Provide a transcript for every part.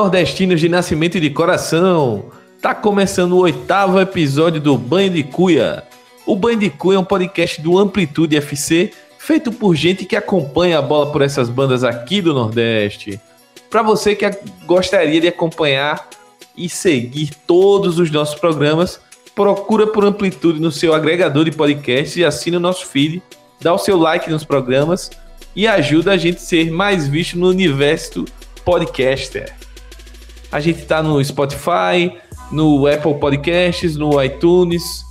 nordestinos de nascimento e de coração. Tá começando o oitavo episódio do Banho de Cuia. O Banho de Cuia é um podcast do Amplitude FC, feito por gente que acompanha a bola por essas bandas aqui do Nordeste. Para você que gostaria de acompanhar e seguir todos os nossos programas, procura por Amplitude no seu agregador de podcasts e assina o nosso feed, dá o seu like nos programas e ajuda a gente a ser mais visto no universo podcaster. A gente está no Spotify, no Apple Podcasts, no iTunes,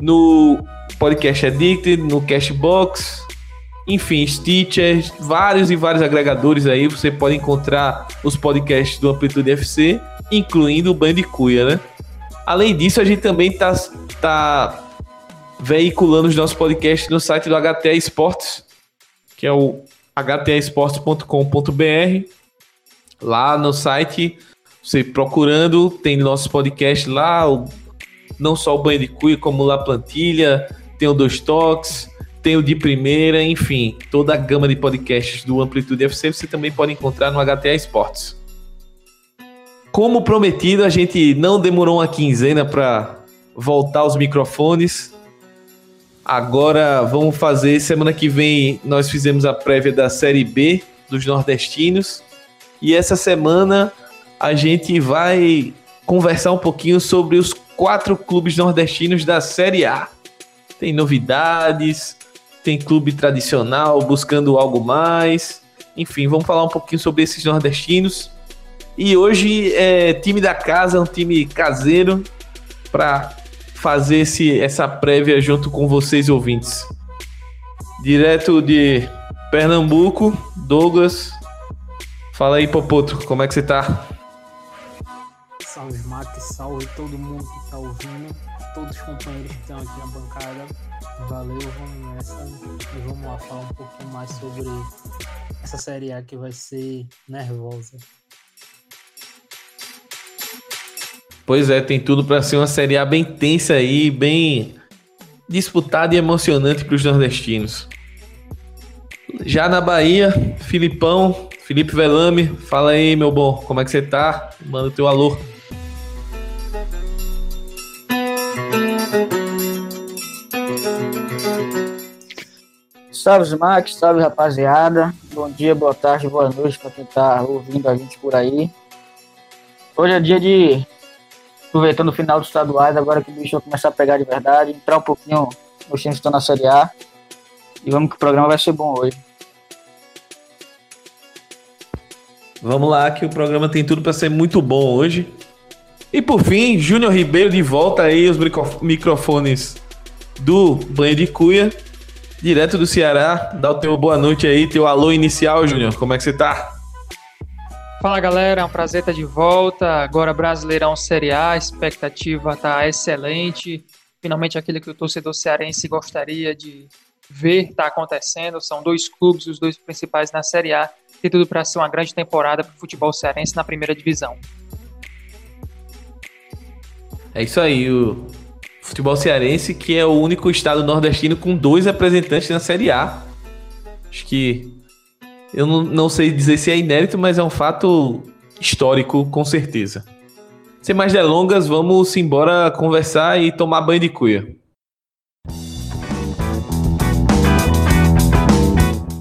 no Podcast Addicted, no Cashbox, enfim, Stitcher, vários e vários agregadores aí. Você pode encontrar os podcasts do Amplitude FC, incluindo o Bandicuia, né? Além disso, a gente também está tá veiculando os nossos podcasts no site do HTA Esportes, que é o htaesportes.com.br. Lá no site, você procurando, tem nossos podcasts lá, não só o Banho de Cuia, como lá Plantilha, tem o Dois Toques, tem o de primeira, enfim, toda a gama de podcasts do Amplitude FC você também pode encontrar no HTA Esportes. Como prometido, a gente não demorou uma quinzena para voltar aos microfones. Agora vamos fazer. Semana que vem nós fizemos a prévia da Série B dos nordestinos. E essa semana a gente vai conversar um pouquinho sobre os quatro clubes nordestinos da Série A. Tem novidades, tem clube tradicional buscando algo mais. Enfim, vamos falar um pouquinho sobre esses nordestinos. E hoje é time da casa, um time caseiro, para fazer esse, essa prévia junto com vocês ouvintes. Direto de Pernambuco, Douglas. Fala aí, Popoto, como é que você tá? Salve, Mate, salve todo mundo que tá ouvindo, todos os companheiros que estão aqui na bancada. Valeu, vamos nessa e vamos lá falar um pouquinho mais sobre essa série A que vai ser nervosa. Pois é, tem tudo para ser uma Série A bem tensa aí, bem disputada e emocionante para os nordestinos. Já na Bahia, Filipão, Felipe Velame, fala aí, meu bom, como é que você tá? Manda o teu alô. Salve, Max, salve, rapaziada. Bom dia, boa tarde, boa noite para quem tá ouvindo a gente por aí. Hoje é dia de aproveitando o final dos estaduais, agora que o bicho vai começar a pegar de verdade, entrar um pouquinho nos times que estão na Série A. E vamos que o programa vai ser bom hoje. Vamos lá, que o programa tem tudo para ser muito bom hoje. E por fim, Júnior Ribeiro de volta aí, os microfones do Banho de Cuia, direto do Ceará. Dá o teu boa noite aí, teu alô inicial, Júnior. Como é que você tá? Fala galera, é um prazer estar de volta. Agora Brasileirão Série A, a expectativa está excelente. Finalmente aquilo que o torcedor cearense gostaria de ver está acontecendo. São dois clubes, os dois principais na Série A. Tem tudo para ser uma grande temporada para o futebol cearense na primeira divisão. É isso aí, o futebol cearense que é o único estado nordestino com dois representantes na Série A. Acho que eu não, não sei dizer se é inédito, mas é um fato histórico, com certeza. Sem mais delongas, vamos embora conversar e tomar banho de cuia.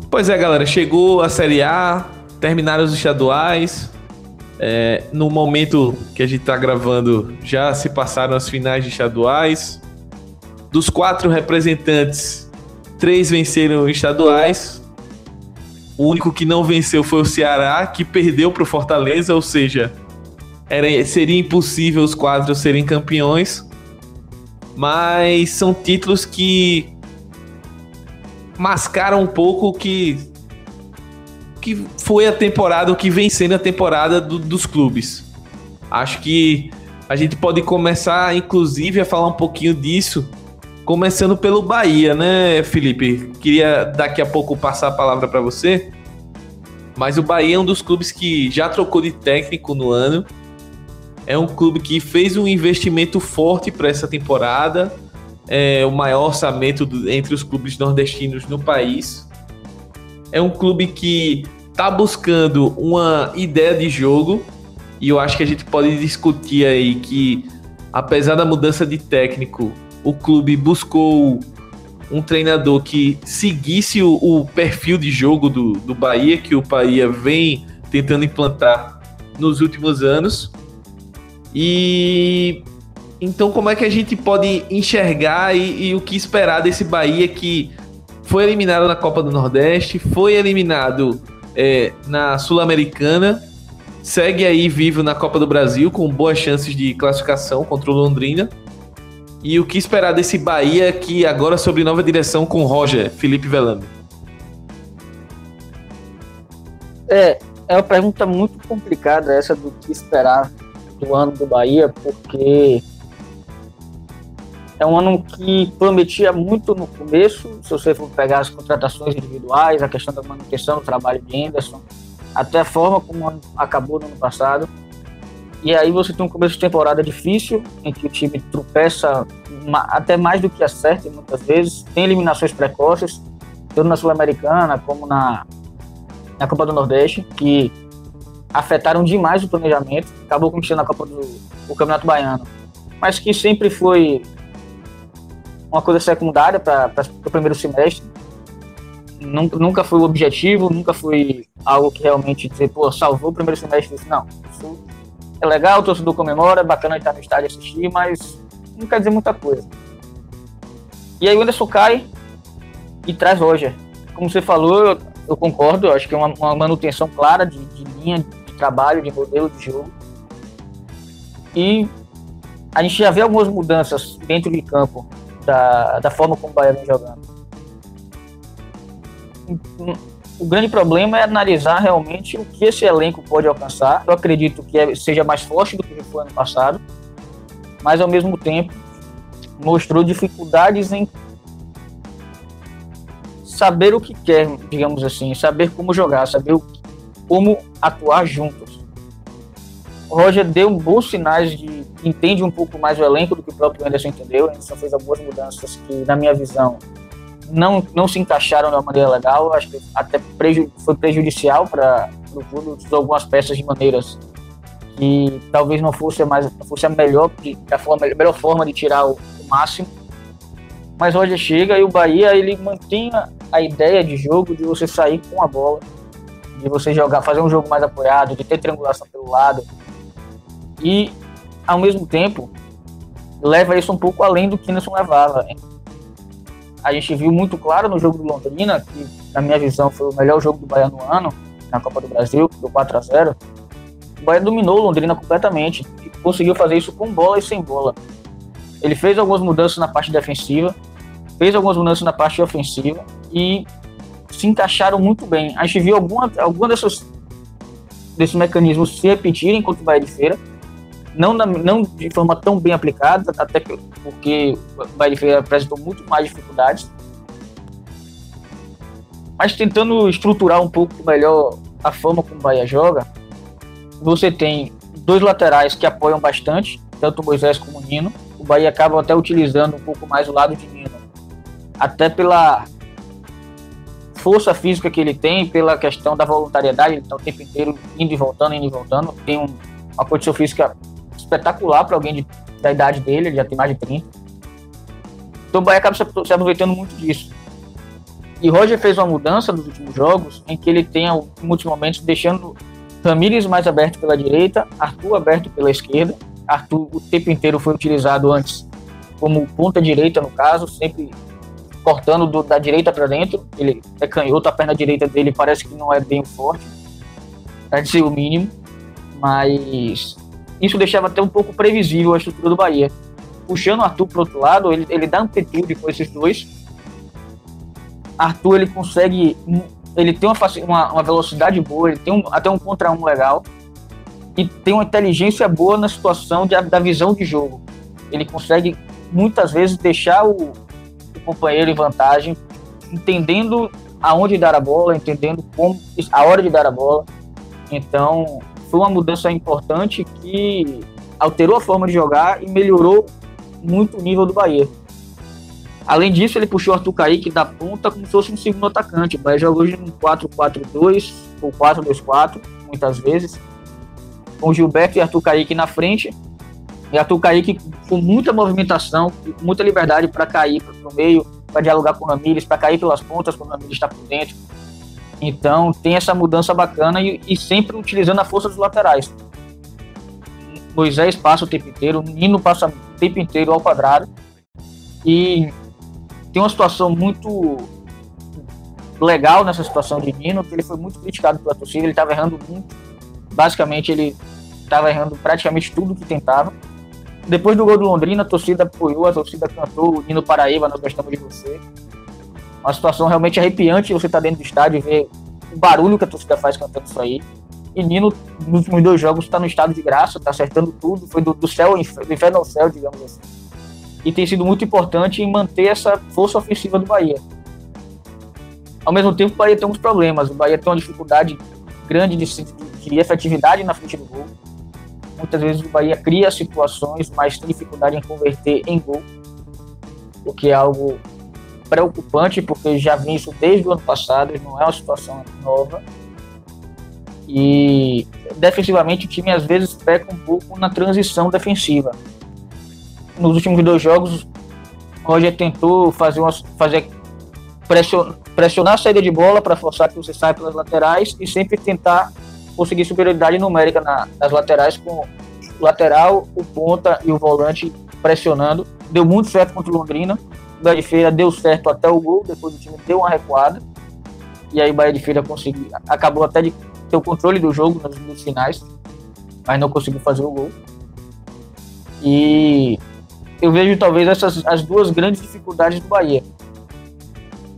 Pois é, galera, chegou a Série A, terminaram os estaduais. É, no momento que a gente está gravando, já se passaram as finais de estaduais. Dos quatro representantes, três venceram estaduais, o único que não venceu foi o Ceará, que perdeu para o Fortaleza, ou seja, era, seria impossível os quatro serem campeões. Mas são títulos que mascaram um pouco que que foi a temporada, o que vem sendo a temporada do, dos clubes. Acho que a gente pode começar, inclusive, a falar um pouquinho disso, começando pelo Bahia, né, Felipe? Queria daqui a pouco passar a palavra para você, mas o Bahia é um dos clubes que já trocou de técnico no ano. É um clube que fez um investimento forte para essa temporada, é o maior orçamento do, entre os clubes nordestinos no país. É um clube que está buscando uma ideia de jogo, E eu acho que a gente pode discutir aí que, apesar da mudança de técnico, o clube buscou um treinador que seguisse o, o perfil de jogo do, do Bahia, que o Bahia vem tentando implantar nos últimos anos. E então, como é que a gente pode enxergar e, e, o que esperar desse Bahia que foi eliminado na Copa do Nordeste, foi eliminado é, na Sul-Americana, segue aí vivo na Copa do Brasil com boas chances de classificação contra o Londrina. E o que esperar desse Bahia que agora sob nova direção com Roger Felipe Velame? É, é uma pergunta muito complicada essa do que esperar do ano do Bahia, porque é um ano que prometia muito no começo, se você for pegar as contratações individuais, a questão da manutenção do trabalho de Anderson, até a forma como acabou no ano passado. E aí você tem um começo de temporada difícil, em que o time tropeça até mais do que acerta muitas vezes, tem eliminações precoces, tanto na Sul-Americana como na, na Copa do Nordeste, que afetaram demais o planejamento, acabou conquistando a Copa do o Campeonato Baiano, mas que sempre foi uma coisa secundária para o primeiro semestre. Nunca, nunca foi o objetivo, nunca foi algo que realmente dizer, pô, salvou o primeiro semestre. Disse, não, isso é legal, o torcedor comemora, é bacana estar no estádio assistir, mas não quer dizer muita coisa. E aí o Anderson cai e traz Roger. Como você falou, eu, eu concordo, eu acho que é uma, uma manutenção clara de, de linha de trabalho, de modelo de jogo. E a gente já vê algumas mudanças dentro de campo da, da forma como o Bahia vem jogando. O grande problema é analisar realmente o que esse elenco pode alcançar. Eu acredito que é, seja mais forte do que foi ano passado, mas ao mesmo tempo mostrou dificuldades em saber o que quer, digamos assim, saber como jogar, saber como atuar juntos. O Roger deu bons sinais de entende um pouco mais o elenco do que o próprio Anderson entendeu. O Anderson fez algumas mudanças que, na minha visão, não, não se encaixaram de uma maneira legal. Acho que até preju foi prejudicial para o. Usou algumas peças de maneiras que talvez não fosse mais, fosse a melhor, a, forma, a melhor forma de tirar o, o máximo. Mas Roger chega e o Bahia ele mantém a ideia de jogo de você sair com a bola, de você jogar, fazer um jogo mais apoiado, de ter triangulação pelo lado. E ao mesmo tempo, leva isso um pouco além do que Anderson levava. A gente viu muito claro no jogo do Londrina, que na minha visão foi o melhor jogo do Bahia no ano, na Copa do Brasil, do 4 a 0 O Bahia dominou Londrina completamente e conseguiu fazer isso com bola e sem bola. Ele fez algumas mudanças na parte defensiva, fez algumas mudanças na parte ofensiva e se encaixaram muito bem. A gente viu alguma, alguma desses mecanismos se repetirem contra o Bahia de Feira, não, na, não de forma tão bem aplicada, até que, porque o Bahia Feira apresentou muito mais dificuldades, mas tentando estruturar um pouco melhor a forma como o Bahia joga, você tem dois laterais que apoiam bastante, tanto o Moisés como o Nino. O Bahia acaba até utilizando um pouco mais o lado de Nino, até pela força física que ele tem, pela questão da voluntariedade, ele está o tempo inteiro indo e voltando, indo e voltando, tem um, uma condição física espetacular para alguém de, da idade dele, ele já tem mais de 30. Então o Bahia acaba se, aproveitando muito disso. E Roger fez uma mudança nos últimos jogos, em que ele tem, em muitos momentos, deixando Ramírez mais aberto pela direita, Arthur aberto pela esquerda. Arthur o tempo inteiro foi utilizado antes como ponta direita, no caso, sempre cortando do, da direita para dentro. Ele é canhoto, a perna direita dele parece que não é bem forte, para dizer o mínimo, mas isso deixava até um pouco previsível a estrutura do Bahia. Puxando o Arthur para outro lado, ele, ele dá amplitude com esses dois. Arthur ele consegue, ele tem uma, uma, uma velocidade boa, ele tem um, até um contra um legal e tem uma inteligência boa na situação de, da visão de jogo. Ele consegue muitas vezes deixar o, o companheiro em vantagem, entendendo aonde dar a bola, entendendo como a hora de dar a bola. Então, foi uma mudança importante que alterou a forma de jogar e melhorou muito o nível do Bahia. Além disso, ele puxou Arthur Kaique da ponta como se fosse um segundo atacante. O Bahia jogou hoje um 4-4-2 ou 4-2-4, muitas vezes. com Gilberto e Arthur Kaique na frente. E Arthur Kaique com muita movimentação, com muita liberdade para cair para o meio, para dialogar com o Ramires, para cair pelas pontas quando o Ramires está por dentro. Então tem essa mudança bacana e, e, sempre utilizando a força dos laterais. Moisés passa o tempo inteiro, Nino passa o tempo inteiro ao quadrado. E tem uma situação muito legal nessa situação de Nino, que ele foi muito criticado pela torcida, ele estava errando muito. Basicamente, ele estava errando praticamente tudo que tentava. Depois do gol do Londrina, a torcida apoiou, a torcida cantou o Nino Paraíba, nós gostamos de você. Uma situação realmente arrepiante você tá dentro do estádio e ver o barulho que a torcida faz cantando isso aí. E Nino, nos últimos dois jogos, está no estado de graça, está acertando tudo, foi do, do céu, do inferno ao céu, digamos assim. E tem sido muito importante em manter essa força ofensiva do Bahia. Ao mesmo tempo, o Bahia tem uns problemas. O Bahia tem uma dificuldade grande de, de, de efetividade na frente do gol. Muitas vezes o Bahia cria situações, mas tem dificuldade em converter em gol, o que é algo preocupante, porque já vi isso desde o ano passado, não é uma situação nova. E defensivamente o time às vezes peca um pouco na transição defensiva. Nos últimos dois jogos, o Roger tentou fazer, uma, fazer pressionar, pressionar a saída de bola para forçar que você saia pelas laterais e sempre tentar conseguir superioridade numérica na, nas laterais com o lateral, o ponta e o volante pressionando. Deu muito certo contra o Londrina. Bahia de Feira deu certo até o gol, depois o time deu uma recuada. E aí Bahia de Feira conseguiu, acabou até de ter o controle do jogo nos, nos finais, mas não conseguiu fazer o gol. E eu vejo talvez essas as duas grandes dificuldades do Bahia.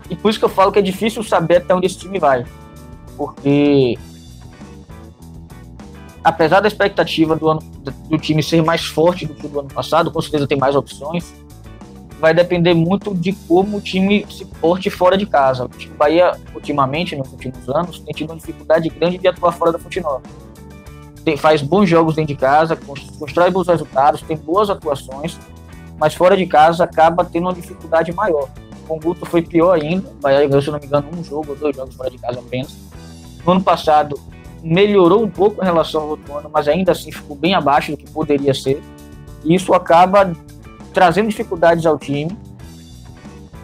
E por isso que eu falo que é difícil saber até onde esse time vai. Porque apesar da expectativa do, ano, do time ser mais forte do que o do ano passado, com certeza tem mais opções, vai depender muito de como o time se porte fora de casa. O Bahia, ultimamente, nos últimos anos, tem tido uma dificuldade grande de atuar fora da Fonte Nova. Tem, faz bons jogos dentro de casa, constrói bons resultados, tem boas atuações, mas fora de casa acaba tendo uma dificuldade maior. Com o Guto foi pior ainda, o Bahia ganhou, se não me engano, um jogo ou dois jogos fora de casa apenas. No ano passado, melhorou um pouco em relação ao outro ano, mas ainda assim ficou bem abaixo do que poderia ser. E isso acaba trazendo dificuldades ao time,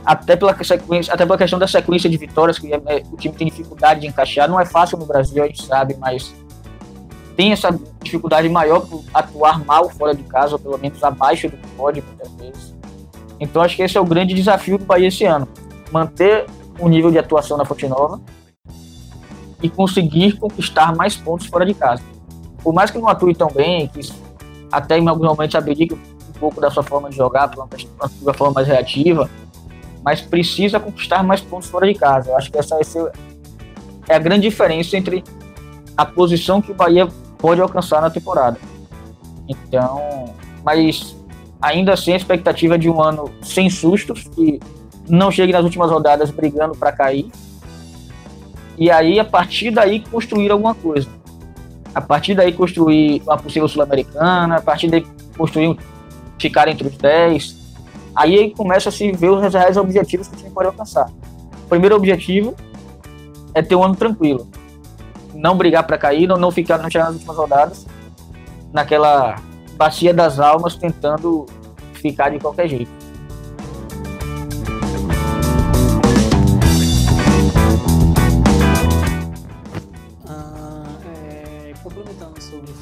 até pela, sequência, até pela questão da sequência de vitórias, que é, o time tem dificuldade de encaixar. Não é fácil no Brasil, a gente sabe, mas tem essa dificuldade maior por atuar mal fora de casa, ou pelo menos abaixo do que pode, muitas vezes. Então acho que esse é o grande desafio do Bahia esse ano. Manter o nível de atuação na Fonte Nova e conseguir conquistar mais pontos fora de casa. Por mais que não atue tão bem, que até em alguns momentos abdique pouco da sua forma de jogar, por uma forma mais reativa, mas precisa conquistar mais pontos fora de casa. Eu acho que essa é a grande diferença entre a posição que o Bahia pode alcançar na temporada. Então, mas ainda assim a expectativa de um ano sem sustos, que não chegue nas últimas rodadas brigando para cair, e aí, a partir daí, construir alguma coisa. A partir daí, construir uma possível Sul-Americana, a partir daí, construir, ficar entre os 10. Aí começa a se ver os reais objetivos que o time pode alcançar. O primeiro objetivo é ter um ano tranquilo. Não brigar para cair, não, não ficar não chegar nas últimas rodadas, naquela bacia das almas, tentando ficar de qualquer jeito.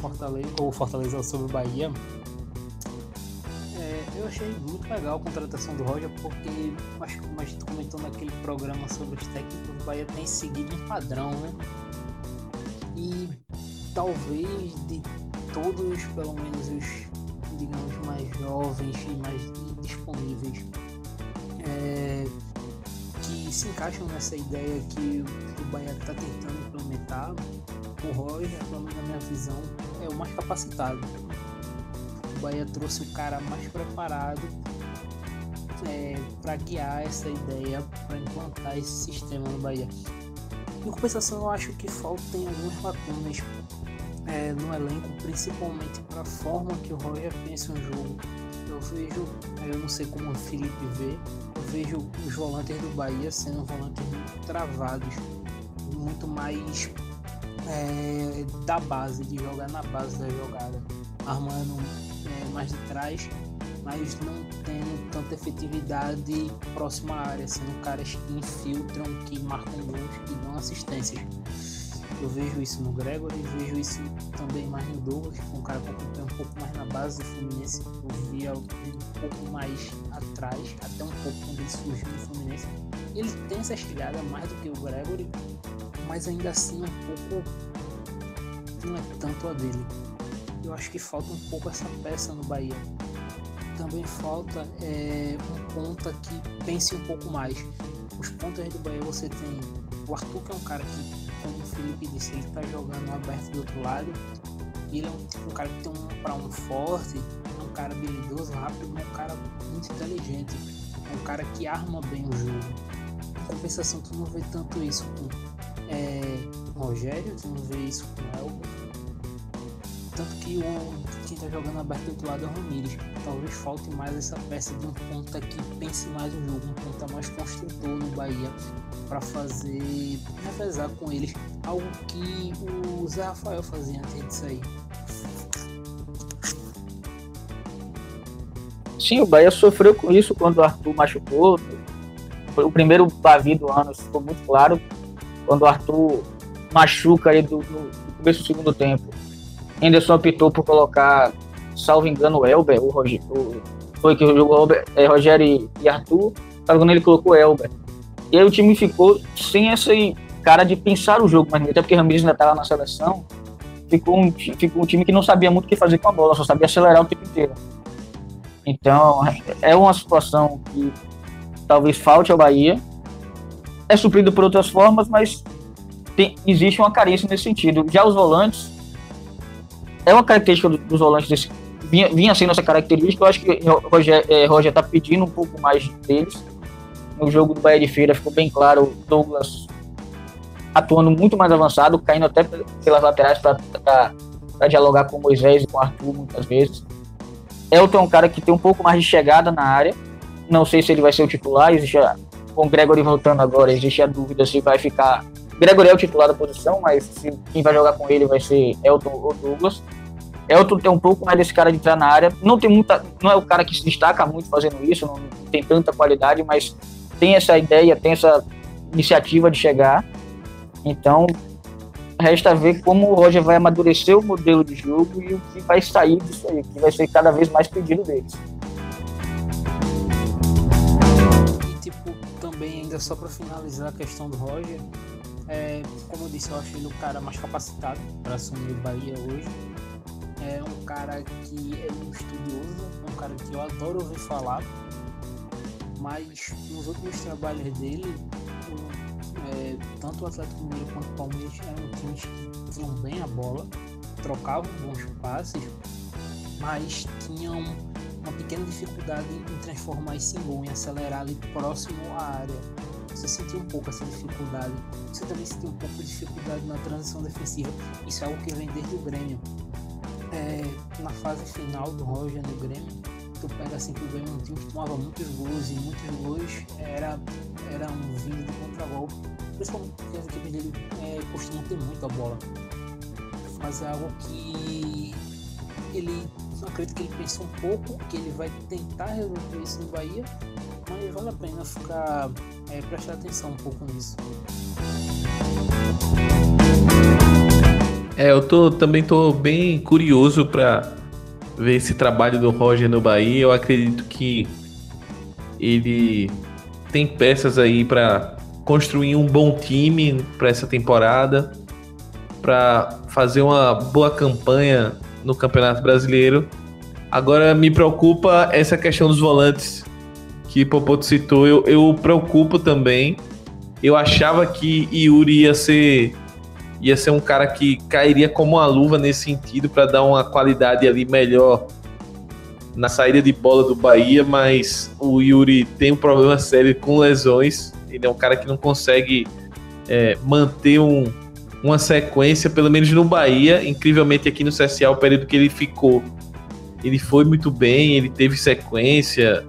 Fortaleza, ou Fortaleza sobre Bahia, é, achei muito legal a contratação do Roger, porque acho que como a gente comentou naquele programa sobre os técnicos, o Bahia tem seguido um padrão, né? E talvez de todos, pelo menos os, digamos, mais jovens e mais disponíveis, é, que se encaixam nessa ideia que o Bahia está tentando implementar, o Roger, pelo menos na minha visão, é o mais capacitado. O Bahia trouxe o cara mais preparado é, para guiar essa ideia, para implantar esse sistema no Bahia. Em compensação, eu acho que faltam algumas lacunas é, no elenco, principalmente para a forma que o Roger pensa um jogo. Eu vejo, eu não sei como o Felipe vê, eu vejo os volantes do Bahia sendo volantes muito travados, muito mais é, da base, de jogar na base da jogada, armando mais de trás, mas não tendo tanta efetividade próxima à área, sendo caras que infiltram, que marcam gols e dão assistências. Eu vejo isso no Gregory, vejo isso também mais no Douglas, que é um cara que acompanha um pouco mais na base do Fluminense. Eu via um pouco mais atrás, até um pouco quando ele surgiu no Fluminense. Ele tem essa chegada mais do que o Gregory, mas ainda assim um pouco não é tanto a dele. Eu acho que falta um pouco essa peça no Bahia. Também falta é, um ponta que pense um pouco mais. Os pontas do Bahia você tem o Arthur, que é um cara que, como o Felipe disse, ele tá jogando aberto do outro lado. Ele é um, tipo, um cara que tem um para um forte, é um cara habilidoso, rápido, é um cara muito inteligente. É um cara que arma bem o jogo. Em compensação, tu não vê tanto isso com é, Rogério, tu não vê isso com o Elber. Tanto que o, quem tá jogando aberto do outro lado é o Ramires. Talvez falte mais essa peça de um ponta que pense mais no jogo, um ponta mais construtor no Bahia, para fazer, revezar com eles. Algo que o Zé Rafael fazia antes de sair. Sim, o Bahia sofreu com isso quando o Arthur machucou. O primeiro Bavi do ano ficou muito claro quando o Arthur machuca aí do, no começo do segundo tempo. Henderson optou por colocar, salvo engano, o Elber, o, Roger, o foi que jogou Elber, é, Rogério e, e Arthur, engano ele colocou o Elber. E aí o time ficou sem essa cara de pensar o jogo, mas até porque o Ramirez ainda estava na seleção, ficou um, ficou um time que não sabia muito o que fazer com a bola, só sabia acelerar o tempo inteiro. Então, é uma situação que talvez falte ao Bahia, é suprido por outras formas, mas tem, existe uma carência nesse sentido. Já os volantes, é uma característica dos volantes, desse, vinha, vinha sendo essa característica, eu acho que Roger é, está pedindo um pouco mais deles. No jogo do Bahia de Feira ficou bem claro o Douglas atuando muito mais avançado, caindo até pelas laterais para dialogar com o Moisés e com Arthur muitas vezes. Elton é um cara que tem um pouco mais de chegada na área. Não sei se ele vai ser o titular, existe com o Gregory voltando agora, existe a dúvida se vai ficar. Gregory é o titular da posição, mas se quem vai jogar com ele vai ser Elton ou Douglas. Elton tem um pouco mais desse cara de entrar na área. Não tem muita, não é o cara que se destaca muito fazendo isso, não tem tanta qualidade, mas tem essa ideia, tem essa iniciativa de chegar. Então, resta ver como o Roger vai amadurecer o modelo de jogo e o que vai sair disso aí, que vai ser cada vez mais pedido deles. ainda só para finalizar a questão do Roger, é, como eu disse, eu acho ele o cara mais capacitado para assumir o Bahia hoje. É um cara que é um estudioso, é um cara que eu adoro ouvir falar, mas nos últimos trabalhos dele, é, tanto o Atlético Mineiro quanto o Palmeiras eram times que tinham bem a bola, trocavam bons passes, mas tinham uma pequena dificuldade em transformar esse gol, em acelerar ali próximo à área. Você sentiu um pouco essa dificuldade. Você também sentiu um pouco de dificuldade na transição defensiva. Isso é algo que vem desde o Grêmio. É, na fase final do Roger no Grêmio, tu pega assim que o Grêmio é um time que tomava muitos gols e muitos gols era, era um vindo de contragolpe. Principalmente porque as equipes dele é, costumam ter muita bola. Mas é algo que ele acredito que ele pensou um pouco, que ele vai tentar resolver isso no Bahia, mas vale a pena ficar é, prestar atenção um pouco nisso. É, eu tô, também tô bem curioso para ver esse trabalho do Roger no Bahia. Eu acredito que ele tem peças aí para construir um bom time para essa temporada, para fazer uma boa campanha no Campeonato Brasileiro. Agora me preocupa essa questão dos volantes que Popoto citou. Eu, eu preocupo também. Eu achava que Yuri ia ser ia ser um cara que cairia como uma luva nesse sentido para dar uma qualidade ali melhor na saída de bola do Bahia, mas o Yuri tem um problema sério com lesões. Ele é um cara que não consegue é, manter um, uma sequência, pelo menos no Bahia. Incrivelmente aqui no CSA, o período que ele ficou, ele foi muito bem, ele teve sequência,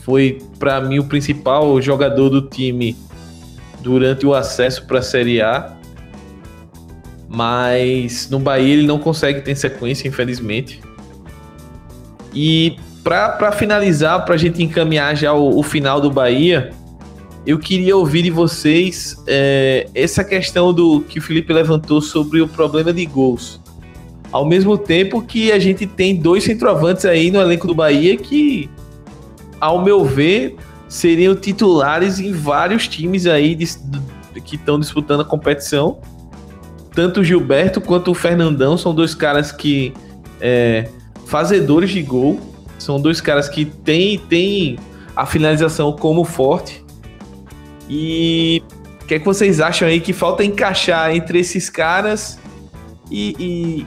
foi para mim o principal jogador do time durante o acesso para a Série A. Mas no Bahia ele não consegue ter sequência, infelizmente. E para finalizar, para a gente encaminhar já o, o, final do Bahia, eu queria ouvir de vocês é, essa questão do que o Felipe levantou sobre o problema de gols. Ao mesmo tempo que a gente tem dois centroavantes aí no elenco do Bahia que, ao meu ver, seriam titulares em vários times aí de, de, que estão disputando a competição. Tanto o Gilberto quanto o Fernandão são dois caras que é, fazedores de gol. São dois caras que têm tem a finalização como forte. E o que é que vocês acham aí que falta encaixar entre esses caras e, e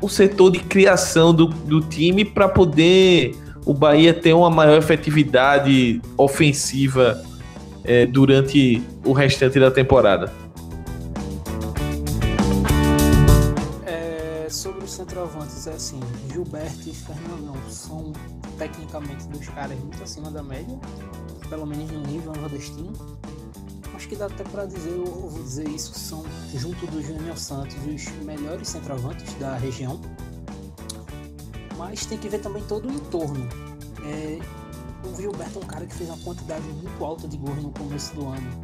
o setor de criação do, do time para poder o Bahia ter uma maior efetividade ofensiva é, durante o restante da temporada? É, sobre os centroavantes, é assim, Gilberto e Fernandão são tecnicamente dois caras muito acima da média, pelo menos no nível nordestino acho que dá até para dizer, eu vou dizer isso, são, junto do Júnior Santos, os melhores centroavantes da região. Mas tem que ver também todo o entorno. É, o Gilberto é um cara que fez uma quantidade muito alta de gols no começo do ano.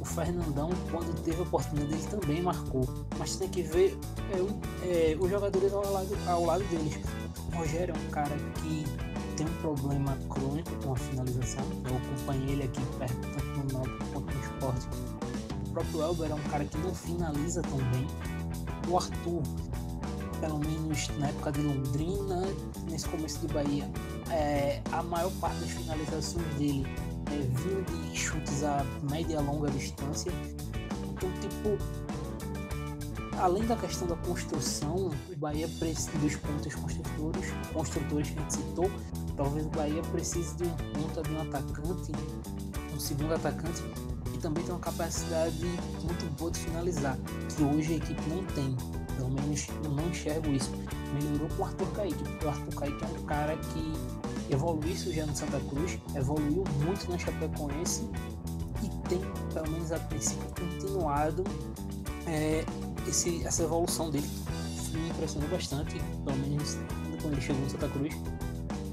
O Fernandão, quando teve a oportunidade, ele também marcou. Mas tem que ver é, é, os jogadores ao lado, ao lado deles. O Rogério é um cara que tem um problema crônico com a finalização. Eu acompanhei ele aqui perto, tanto no Náutico quanto no esporte. O próprio Elber é um cara que não finaliza tão bem. O Arthur, pelo menos na época de Londrina, nesse começo de Bahia, é, a maior parte das finalizações dele é, vinha de chutes a média e longa distância. Então, tipo, além da questão da construção, o Bahia precisa dos pontos construtores, construtores que a gente citou, talvez o Bahia precise de um ponta, de um atacante, um segundo atacante, e também tem uma capacidade muito boa de finalizar, que hoje a equipe não tem. Pelo menos eu não enxergo isso. Melhorou com o Arthur Kaique, o Arthur Kaique é um cara que evoluiu isso já no Santa Cruz, evoluiu muito na Chapecoense e tem, pelo menos a princípio, continuado é, esse, essa evolução dele. Me impressionou bastante, pelo menos quando ele chegou no Santa Cruz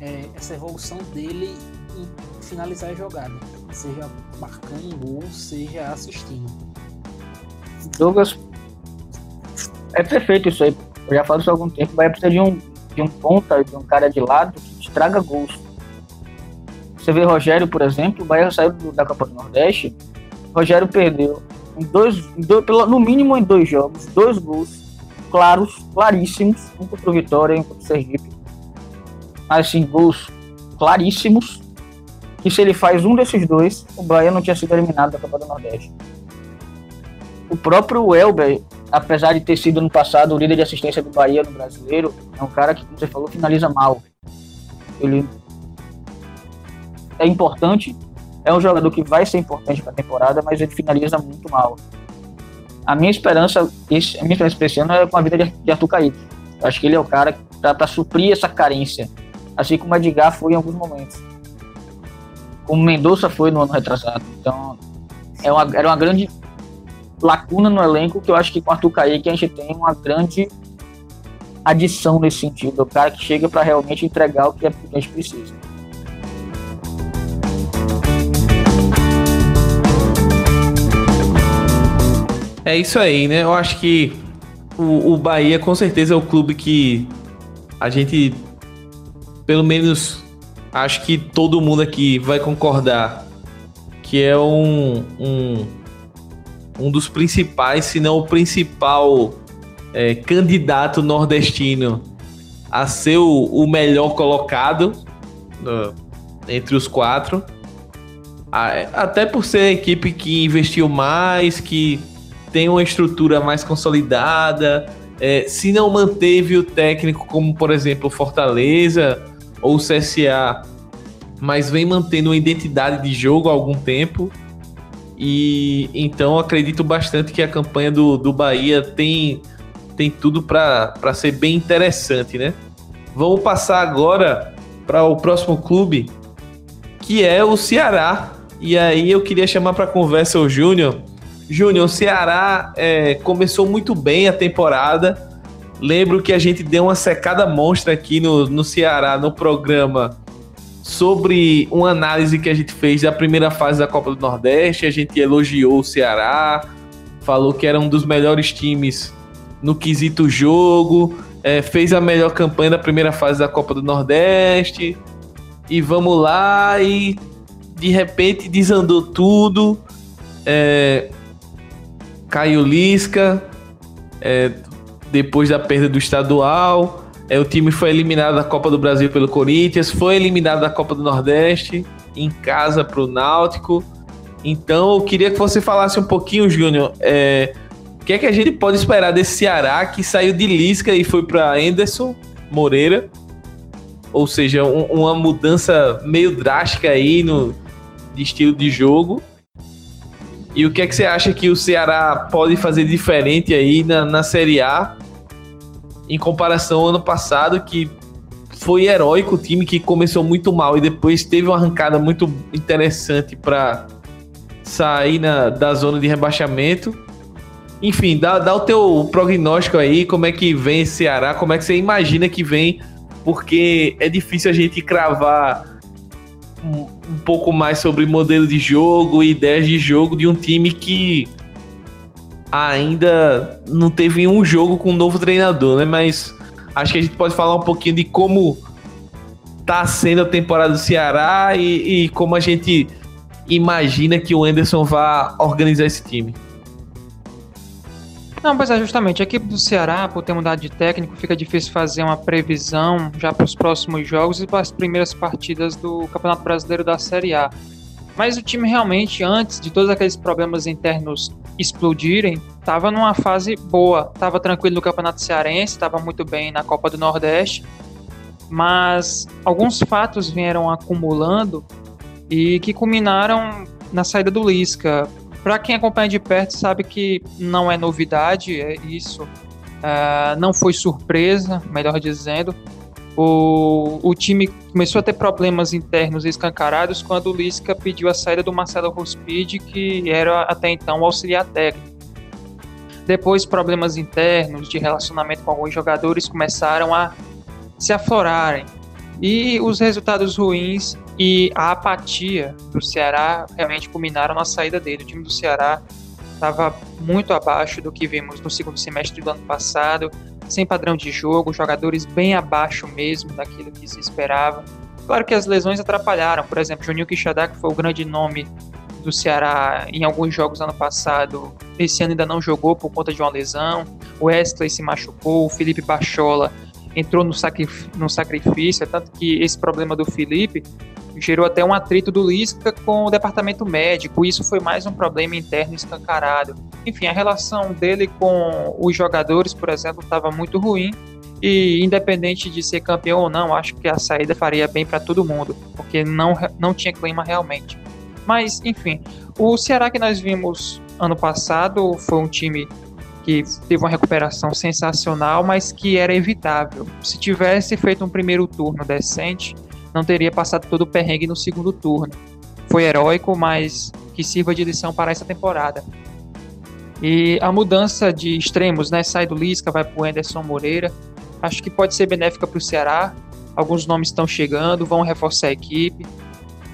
é, essa evolução dele em finalizar a jogada, seja marcando um gol, seja assistindo. Douglas, é perfeito isso aí. Eu já falo isso há algum tempo. Vai precisar de um, de um ponta, de um cara de lado que estraga gols. Você vê Rogério, por exemplo, o Bahia saiu da Copa do Nordeste. Rogério perdeu em dois, dois, no mínimo em dois jogos, dois gols claros, claríssimos, um contra o Vitória e um contra o Sergipe assim, gols claríssimos. Que se ele faz um desses dois, o Bahia não tinha sido eliminado da Copa do Nordeste. O próprio Elber, apesar de ter sido no passado o líder de assistência do Bahia no brasileiro, é um cara que, como você falou, finaliza mal. Ele é importante, é um jogador que vai ser importante para a temporada, mas ele finaliza muito mal. A minha esperança, a minha esperança esse ano é com a vida de Arthur Caíque. Eu acho que ele é o cara para suprir essa carência assim como Edgar foi em alguns momentos. Como Mendonça foi no ano retrasado. Então, é uma, era uma grande lacuna no elenco que eu acho que com Arthur Kaique a gente tem uma grande adição nesse sentido. O cara que chega para realmente entregar o que a gente precisa. É isso aí, né? Eu acho que o, o Bahia com certeza é o clube que a gente pelo menos acho que todo mundo aqui vai concordar que é um, um, um dos principais, se não o principal é, candidato nordestino a ser o, o melhor colocado no, entre os quatro. Até por ser a equipe que investiu mais, que tem uma estrutura mais consolidada. É, se não manteve o técnico, como por exemplo Fortaleza, ou CSA, mas vem mantendo uma identidade de jogo há algum tempo. E então acredito bastante que a campanha do, do Bahia tem, tem tudo para ser bem interessante, né? Vamos passar agora para o próximo clube, que é o Ceará. E aí eu queria chamar para conversa o Júnior, Júnior, o Ceará é, começou muito bem a temporada. Lembro que a gente deu uma secada monstra aqui no, no Ceará, no programa, sobre uma análise que a gente fez da primeira fase da Copa do Nordeste. A gente elogiou o Ceará, falou que era um dos melhores times no quesito jogo, é, fez a melhor campanha da primeira fase da Copa do Nordeste. E vamos lá, e de repente desandou tudo. É, Caio Lisca, é, depois da perda do estadual. É, o time foi eliminado da Copa do Brasil pelo Corinthians, foi eliminado da Copa do Nordeste, em casa para o Náutico. Então eu queria que você falasse um pouquinho, Júnior, é, o que é que a gente pode esperar desse Ceará que saiu de Lisca e foi para Anderson Moreira? Ou seja, um, uma mudança meio drástica aí no de estilo de jogo. E o que é que você acha que o Ceará pode fazer diferente aí na, na Série A em comparação ao ano passado, que foi heróico o time que começou muito mal e depois teve uma arrancada muito interessante para sair na, da zona de rebaixamento? Enfim, dá, dá o teu prognóstico aí, como é que vem Ceará, como é que você imagina que vem, porque é difícil a gente cravar um pouco mais sobre modelo de jogo e ideias de jogo de um time que ainda não teve um jogo com um novo treinador, né? Mas acho que a gente pode falar um pouquinho de como tá sendo a temporada do Ceará e, e como a gente imagina que o Anderson vá organizar esse time. Não, pois é, justamente. A equipe do Ceará, por ter mudado de técnico, fica difícil fazer uma previsão já para os próximos jogos e para as primeiras partidas do Campeonato Brasileiro da Série A. Mas o time realmente, antes de todos aqueles problemas internos explodirem, estava numa fase boa. Estava tranquilo no Campeonato Cearense, estava muito bem na Copa do Nordeste. Mas alguns fatos vieram acumulando e que culminaram na saída do Lisca. Para quem acompanha de perto sabe que não é novidade, é isso. Uh, não foi surpresa, melhor dizendo. O, o time começou a ter problemas internos escancarados quando o Lisca pediu a saída do Marcelo Rospide, que era até então o auxiliar técnico. Depois, problemas internos de relacionamento com alguns jogadores começaram a se aflorarem. E os resultados ruins e a apatia do Ceará realmente culminaram na saída dele. O time do Ceará estava muito abaixo do que vimos no segundo semestre do ano passado, sem padrão de jogo, jogadores bem abaixo mesmo daquilo que se esperava. Claro que as lesões atrapalharam, por exemplo, Juninho Quixadá, que foi o grande nome do Ceará em alguns jogos ano passado, esse ano ainda não jogou por conta de uma lesão. O Wesley se machucou, o Felipe Bachola entrou no, sacrifício, no sacrifício, tanto que esse problema do Felipe gerou até um atrito do Lisca com o departamento médico. Isso foi mais um problema interno escancarado. Enfim, a relação dele com os jogadores, por exemplo, estava muito ruim. E independente de ser campeão ou não, acho que a saída faria bem para todo mundo, porque não, não tinha clima realmente. Mas, enfim, o Ceará que nós vimos ano passado foi um time que teve uma recuperação sensacional, mas que era evitável. Se tivesse feito um primeiro turno decente, não teria passado todo o perrengue no segundo turno. Foi heróico, mas que sirva de lição para essa temporada. E a mudança de extremos, né? Sai do Lisca, vai para o Anderson Moreira. Acho que pode ser benéfica para o Ceará. Alguns nomes estão chegando, vão reforçar a equipe.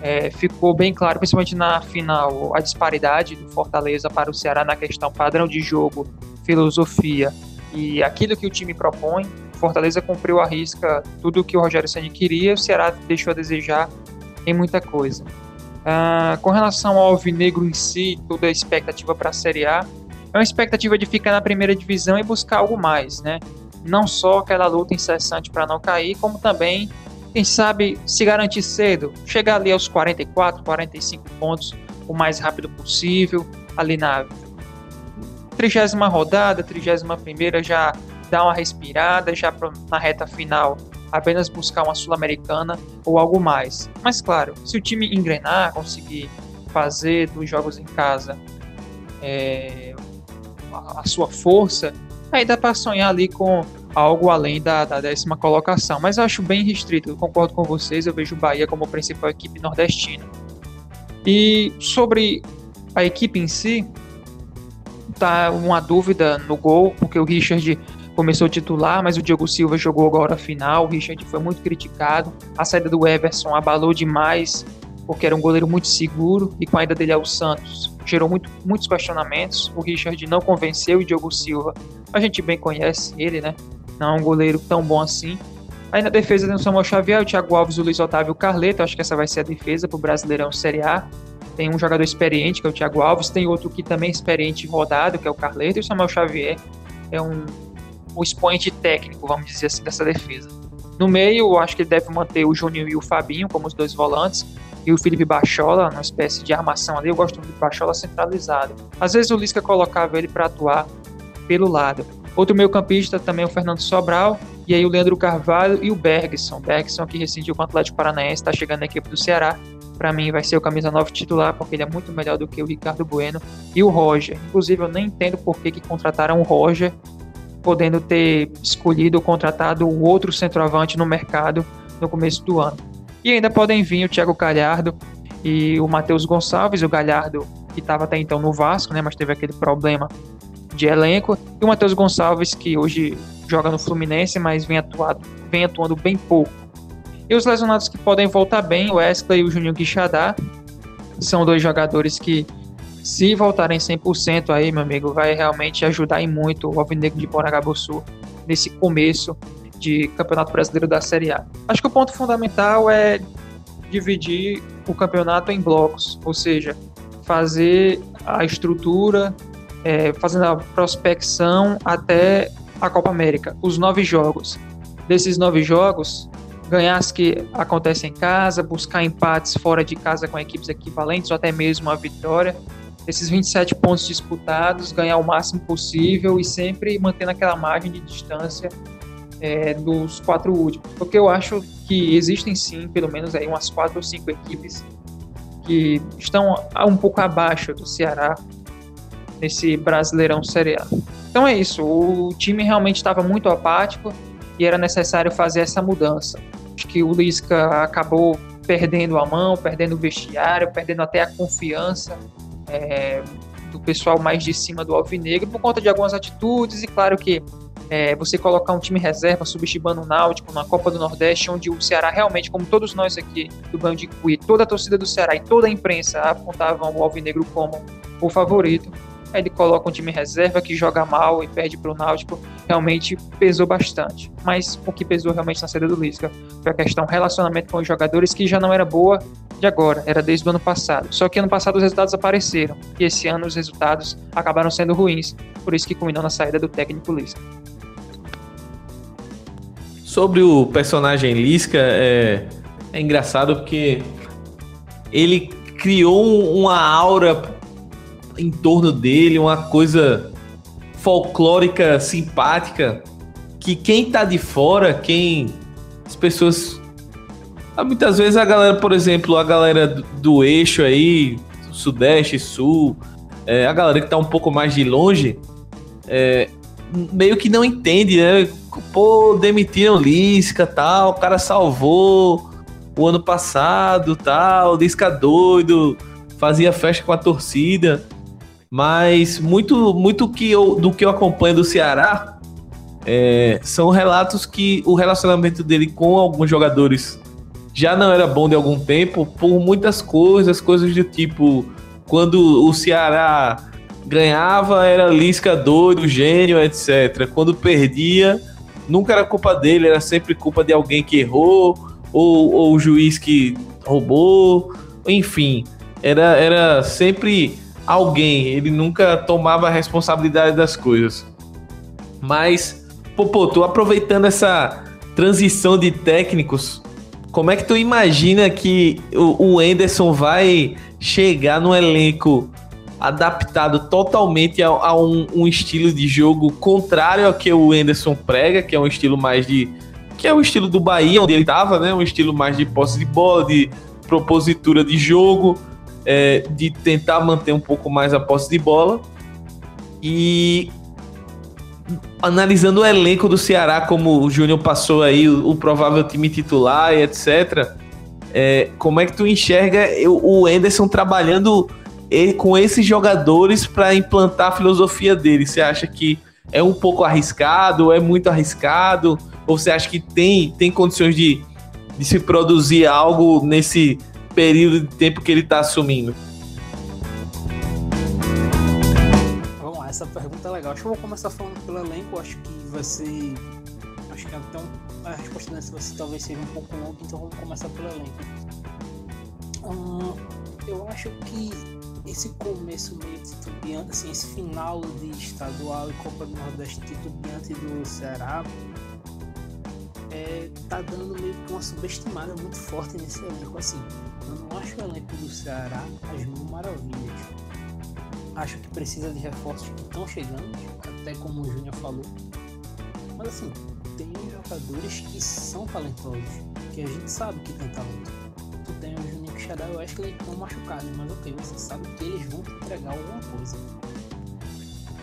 É, ficou bem claro, principalmente na final, a disparidade do Fortaleza para o Ceará na questão padrão de jogo, filosofia e aquilo que o time propõe. Fortaleza cumpriu a risca tudo o que o Rogério Ceni queria, o Ceará deixou a desejar em muita coisa. Uh, com relação ao Alvinegro em si, toda a expectativa para a Série A, é uma expectativa de ficar na primeira divisão e buscar algo mais, né? Não só aquela luta incessante para não cair, como também, quem sabe, se garantir cedo, chegar ali aos 44, 45 pontos o mais rápido possível, ali na trigésima rodada, trigésima primeira já dar uma respirada, já na reta final apenas buscar uma sul-americana ou algo mais. Mas claro, se o time engrenar, conseguir fazer dos jogos em casa é, a, sua força, aí dá para sonhar ali com algo além da, da, décima colocação. Mas eu acho bem restrito, eu concordo com vocês, eu vejo o Bahia como a principal equipe nordestina. E sobre a equipe em si, tá uma dúvida no gol, porque o Richard começou titular, mas o Diogo Silva jogou agora a final. O Richard foi muito criticado. A saída do Everson abalou demais, porque era um goleiro muito seguro e com a ida dele ao Santos gerou muito, muitos questionamentos. O Richard não convenceu o Diogo Silva. A gente bem conhece ele, né? Não é um goleiro tão bom assim. Aí na defesa tem o Samuel Xavier, o Thiago Alves, o Luiz Otávio Carleto. Acho que essa vai ser a defesa para o Brasileirão Série A. Tem um jogador experiente, que é o Thiago Alves. Tem outro que também é experiente rodado, que é o Carleto. E o Samuel Xavier é um o expoente técnico, vamos dizer assim, dessa defesa. No meio, eu acho que ele deve manter o Júnior e o Fabinho como os dois volantes, e o Felipe Bachola, uma espécie de armação ali. Eu gosto do Felipe Bachola centralizado. Às vezes o Lisca colocava ele para atuar pelo lado. Outro meio-campista também é o Fernando Sobral, e aí o Leandro Carvalho e o Bergson. Bergson que rescindiu com o Atlético Paranaense, está chegando na equipe do Ceará. Para mim vai ser o camisa 9 titular, porque ele é muito melhor do que o Ricardo Bueno e o Roger. Inclusive eu nem entendo por que, que contrataram o Roger podendo ter escolhido ou contratado o outro centroavante no mercado no começo do ano. E ainda podem vir o Thiago Galhardo e o Matheus Gonçalves, o Galhardo que estava até então no Vasco, né, mas teve aquele problema de elenco, e o Matheus Gonçalves que hoje joga no Fluminense, mas vem, atuado, vem atuando bem pouco. E os lesionados que podem voltar bem, o Wesley e o Juninho Guixadá, são dois jogadores que se voltarem 100% aí, meu amigo, vai realmente ajudar em muito o Alvinegro de Poragabuçu nesse começo de Campeonato Brasileiro da Série A. Acho que o ponto fundamental é dividir o campeonato em blocos, ou seja, fazer a estrutura, é, fazendo a prospecção até a Copa América, os nove jogos. Desses nove jogos, ganhar as que acontecem em casa, buscar empates fora de casa com equipes equivalentes ou até mesmo a vitória esses 27 pontos disputados, ganhar o máximo possível e sempre mantendo aquela margem de distância é, dos quatro últimos. Porque eu acho que existem sim, pelo menos aí umas quatro ou cinco equipes que estão um pouco abaixo do Ceará nesse Brasileirão Série A. Então é isso, o time realmente estava muito apático e era necessário fazer essa mudança. Que o Lisca acabou perdendo a mão, perdendo o vestiário, perdendo até a confiança é, do pessoal mais de cima do Alvinegro por conta de algumas atitudes e claro que é, você colocar um time reserva substituindo o Náutico na Copa do Nordeste, onde o Ceará realmente, como todos nós aqui do Band de toda a torcida do Ceará e toda a imprensa apontavam o Alvinegro como o favorito, Aí ele coloca um time reserva que joga mal e perde para o Náutico. Realmente pesou bastante. Mas o que pesou realmente na saída do Lisca foi a questão relacionamento com os jogadores, que já não era boa de agora, era desde o ano passado. Só que ano passado os resultados apareceram. E esse ano os resultados acabaram sendo ruins. Por isso que culminou na saída do técnico Lisca. Sobre o personagem Lisca, é, é engraçado porque ele criou uma aura em torno dele, uma coisa folclórica, simpática, que quem tá de fora, quem. As pessoas. Ah, muitas vezes a galera, por exemplo, a galera do, do eixo aí, sudeste, sul, é, a galera que tá um pouco mais de longe, é, meio que não entende, né? Pô, demitiram Lisca tal, o cara salvou o ano passado tal, Lisca doido, fazia festa com a torcida. Mas muito, muito que eu, do que eu acompanho do Ceará é, são relatos que o relacionamento dele com alguns jogadores já não era bom de algum tempo por muitas coisas, coisas do tipo quando o Ceará ganhava era Lisca doido, gênio, etc. Quando perdia, nunca era culpa dele, era sempre culpa de alguém que errou ou, ou o juiz que roubou, enfim, era, era sempre alguém, ele nunca tomava a responsabilidade das coisas. Mas, pô, tu aproveitando essa transição de técnicos, como é que tu imagina que o, Anderson vai chegar no elenco adaptado totalmente a, a um, um, estilo de jogo contrário ao que o Anderson prega, que é um estilo mais de. que é o estilo do Bahia, onde ele estava, né? Um estilo mais de posse de bola, de propositura de jogo é, de tentar manter um pouco mais a posse de bola. E analisando o elenco do Ceará, como o Júnior passou aí, o, o, provável time titular e etc. É, como é que tu enxerga o Enderson trabalhando com esses jogadores para implantar a filosofia dele? Você acha que é um pouco arriscado, é muito arriscado? Ou você acha que tem, tem condições de, de se produzir algo nesse período de tempo que ele está assumindo? Lá, essa pergunta é legal. Acho que eu vou começar falando pelo elenco. Acho que vai ser. Acho que então a resposta dessa vai ser, talvez seja um pouco longa, então vamos começar pelo elenco. Hum, eu acho que esse começo meio titubeante, assim, esse final de estadual e Copa do Nordeste titubeante do Ceará é, tá dando meio que uma subestimada muito forte nesse elenco. Assim, eu não acho o elenco do Ceará as mil maravilhas. Acho que precisa de reforços que estão chegando, até como o Júnior falou. Mas assim, tem jogadores que são talentosos, que a gente sabe que tem talento. Tu tem o Juninho Xadá, eu acho que eles estão machucados, mas ok, você sabe que eles vão te entregar alguma coisa.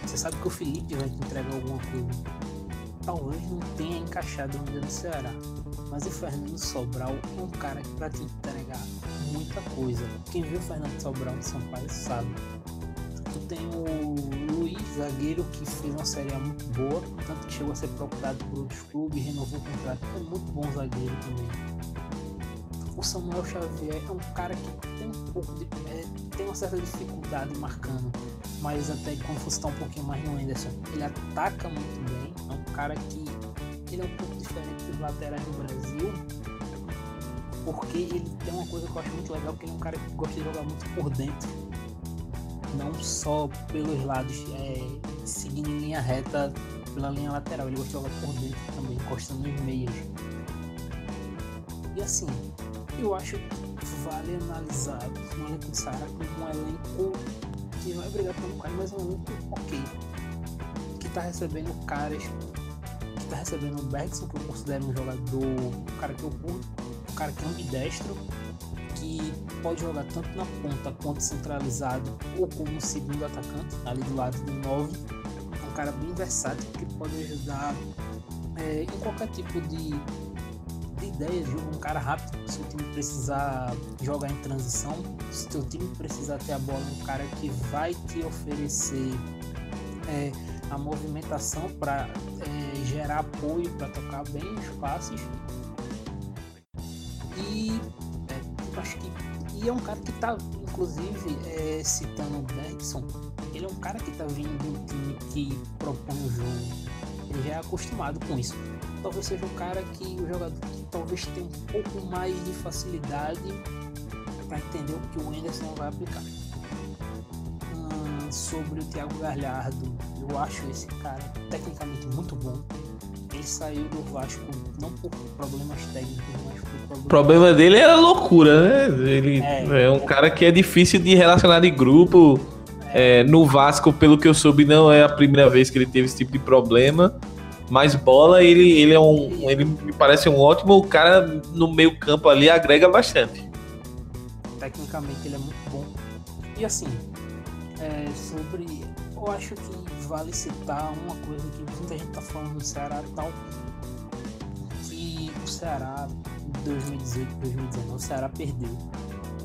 Você sabe que o Felipe vai te entregar alguma coisa talvez não tenha encaixado ainda no Ceará, mas o Fernando Sobral é um cara que te entregar muita coisa. Quem viu o Fernando Sobral de Sampaio sabe. Tu tem o Luiz, zagueiro, que fez uma série muito boa, tanto que chegou a ser procurado por outros clubes, renovou o contrato, é muito bom zagueiro também. O Samuel Xavier é um cara que tem um pouco de. É, tem uma certa dificuldade marcando, mas até quando você está um pouquinho mais no Anderson, ele ataca muito bem é um cara que ele é um pouco diferente dos laterais do Brasil, porque ele tem uma coisa que eu acho muito legal, que ele é um cara que gosta de jogar muito por dentro, não só pelos lados, é, seguindo em linha reta pela linha lateral, ele gosta de jogar por dentro também, encostando nos meias. E assim, eu acho que vale analisar o de Sara como um elenco que vai brigar pelo cara, mas é um elenco ok tá recebendo caras que tá recebendo o Bergson, que eu considero um jogador, um cara que eu curto, um cara que é ambidestro, que pode jogar tanto na ponta quanto centralizado ou como segundo atacante, ali do lado do 9. É um cara bem versátil que pode ajudar é, em qualquer tipo de, de ideia de. Um cara rápido, se o time precisar jogar em transição, se o time precisar ter a bola, um cara que vai te oferecer. É, a movimentação para é, gerar apoio para tocar bem os passes. E é, acho que e é um cara que está, inclusive, é, citando o Bergson, ele é um cara que está vindo de um time que propõe o jogo. Ele já é acostumado com isso. Talvez seja um cara que o jogador que talvez tenha um pouco mais de facilidade para entender o que o Anderson vai aplicar. Hum, sobre o Thiago Galhardo, eu acho esse cara tecnicamente muito bom. Ele saiu do Vasco não por problemas técnicos, mas por problemas. O problema dele é loucura, né? Ele é, é um cara que é difícil de relacionar de grupo. É. No Vasco, pelo que eu soube, não é a primeira vez que ele teve esse tipo de problema. Mas bola, ele, ele é um. Ele me parece um ótimo cara no meio campo ali, agrega bastante. Tecnicamente ele é muito bom. E assim, é, sobre. Eu acho que vale citar uma coisa que muita gente tá falando do Ceará e tal, que o Ceará em 2018 2019 o Ceará perdeu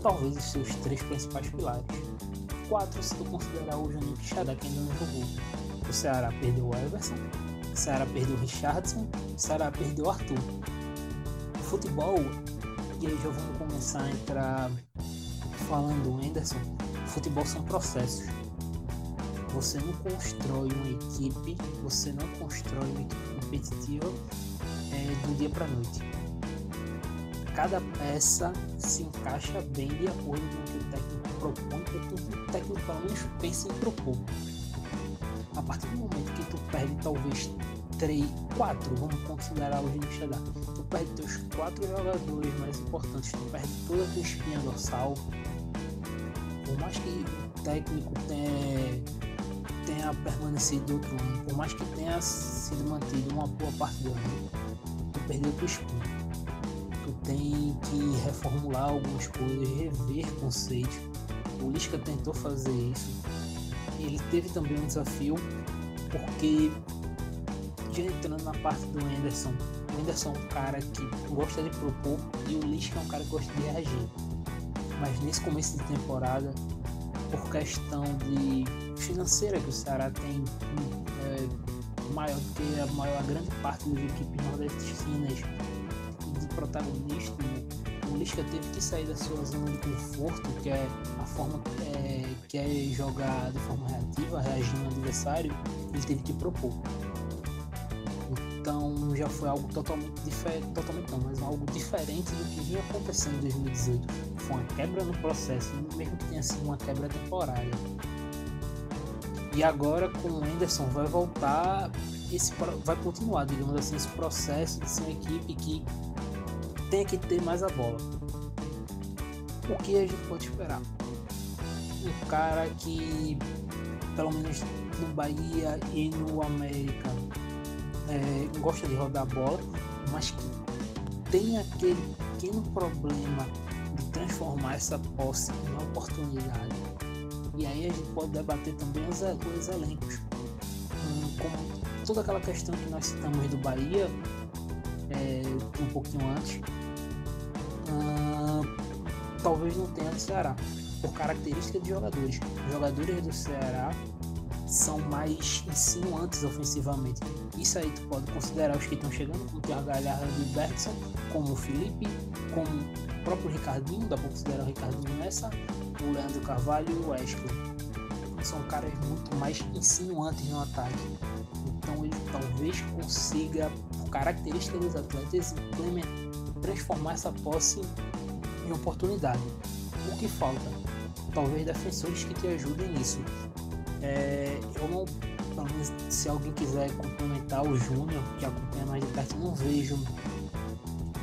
talvez os seus três principais pilares. Quatro se tu considerar o Juninho Quixadá que ainda não jogou. O Ceará perdeu o Everson, o Ceará perdeu o Richardson, o Ceará perdeu o Arthur. O futebol, e aí já vamos começar a entrar falando o Anderson, futebol são processos você não constrói uma equipe, você não constrói uma equipe competitiva é, do dia para noite. Cada peça se encaixa bem de acordo com o que o técnico propõe, com o que o técnico pelo menos pensa em propor. A partir do momento que tu perde talvez três, quatro, vamos considerar o Gino chegar, tu perde teus quatro jogadores mais importantes, tu perde toda a tua espinha dorsal. Por mais que o técnico tenha tenha permanecido do outro ano, por mais que tenha sido mantido uma boa parte do ano, tu perdeu tua espinha. Tem que reformular algumas coisas, rever conceitos. O Lisca tentou fazer isso. Ele teve também um desafio, porque já entrando na parte do Anderson, o Anderson é um cara que gosta de propor e o Lisca é um cara que gosta de reagir. Mas nesse começo de temporada, por questão de financeira que o Ceará tem é, maior do que a maior grande parte das equipes nordestinas de protagonismo o Lisca teve que sair da sua zona de conforto, que é a forma é, que é jogar de forma reativa, reagindo ao adversário, ele teve que propor. Então já foi algo totalmente diferente, totalmente não, mas algo diferente do que vinha acontecendo em 2018. Foi uma quebra no processo, mesmo que tenha sido uma quebra temporária. E agora com o Anderson vai voltar, esse vai continuar, digamos assim, esse processo de ser uma equipe que tem que ter mais a bola. O que a gente pode esperar? Um cara que, pelo menos no Bahia e no América, é, gosta de rodar a bola, mas que tem aquele pequeno problema de transformar essa posse em oportunidade. E aí a gente pode debater também os, os elencos. Hum, como toda aquela questão que nós citamos do Bahia, é, um pouquinho antes, talvez não tenha do Ceará, por característica de jogadores. Os jogadores do Ceará são mais insinuantes ofensivamente. Isso aí tu pode considerar os que estão chegando, como o Thiago Galhardo e o Bergson, como o Felipe, como o próprio Ricardinho, dá para considerar o Ricardinho nessa, o Leandro Carvalho e o Wesley. São caras muito mais insinuantes no ataque. Então ele talvez consiga, por característica dos atletas, implementar transformar essa posse em oportunidade. O que falta? Talvez defensores que te ajudem nisso. É, eu não, se alguém quiser complementar o Júnior, que acompanha mais de perto, não vejo,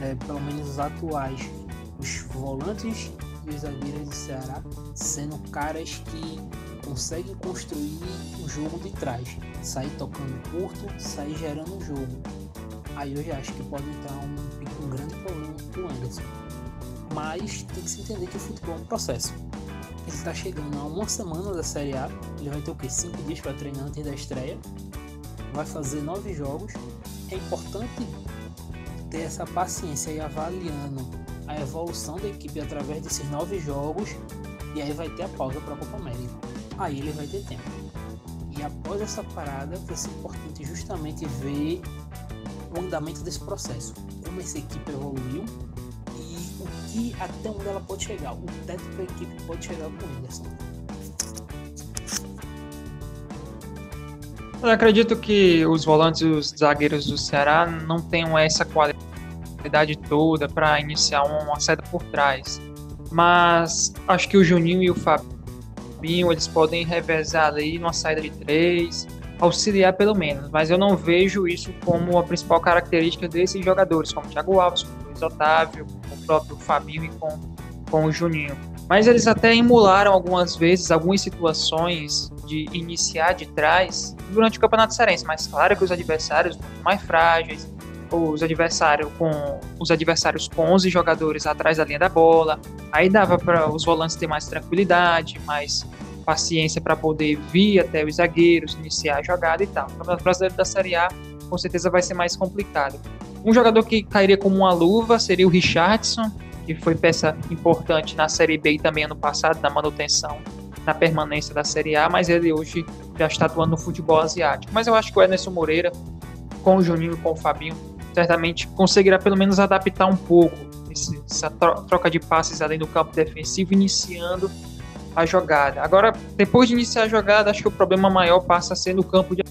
é, pelo menos os atuais, os volantes e os zagueiros do Ceará sendo caras que conseguem construir o jogo de trás, sair tocando curto, sair gerando o jogo. Aí eu já acho que pode entrar um, um grande problema com o Anderson. Mas tem que se entender que o futebol é um processo. Ele está chegando a uma semana da Série A, ele vai ter o que? Cinco dias para treinar antes da estreia. Vai fazer nove jogos. É importante ter essa paciência e avaliando a evolução da equipe através desses nove jogos. E aí vai ter a pausa para a Copa América. Aí ele vai ter tempo. E após essa parada, vai ser importante justamente ver o andamento desse processo, como essa equipe evoluiu e o que até onde ela pode chegar, o teto que a equipe pode chegar com o Anderson. Eu acredito que os volantes e os zagueiros do Ceará não tenham essa qualidade toda para iniciar uma saída por trás. Mas acho que o Juninho e o Fabinho eles podem revezar ali numa saída de três, auxiliar pelo menos, mas eu não vejo isso como a principal característica desses jogadores, como Thiago Alves, como o Luiz Otávio, com o próprio Fabinho e com, com o Juninho. Mas eles até emularam algumas vezes algumas situações de iniciar de trás durante o Campeonato Cearense, mas claro que os adversários muito mais frágeis, os adversários com os adversários com 11 jogadores atrás da linha da bola, aí dava para os volantes ter mais tranquilidade, mais paciência para poder vir até os zagueiros, iniciar a jogada e tal. O Campeonato Brasileiro da Série A com certeza vai ser mais complicado. Um jogador que cairia como uma luva seria o Richardson, que foi peça importante na Série B e também ano passado na manutenção, na permanência da Série A, mas ele hoje já está atuando no futebol asiático. Mas eu acho que o Ernesto Moreira, com o Juninho e com o Fabinho, certamente conseguirá pelo menos adaptar um pouco essa troca de passes além do campo defensivo, iniciando a jogada. Agora, depois de iniciar a jogada, acho que o problema maior passa a ser no campo de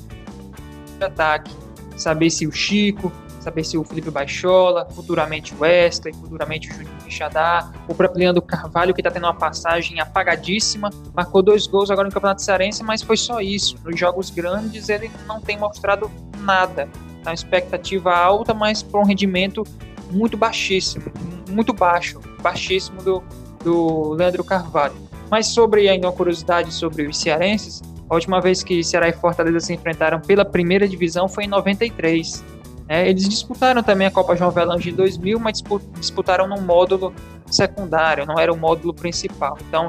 ataque. Saber se o Chico, saber se o Felipe Baixola, futuramente o Wesley, futuramente o Juninho Quixadá, o próprio Leandro Carvalho, que está tendo uma passagem apagadíssima, marcou dois gols agora no Campeonato Cearense, mas foi só isso. Nos jogos grandes ele não tem mostrado nada. Tá uma expectativa alta, mas para um rendimento muito baixíssimo, muito baixo, baixíssimo do, do Leandro Carvalho. Mas sobre ainda uma curiosidade sobre os cearenses, a última vez que Ceará e Fortaleza se enfrentaram pela primeira divisão foi em 93. É, eles disputaram também a Copa João Velange em 2000, mas disputaram num módulo secundário, não era o módulo principal. Então,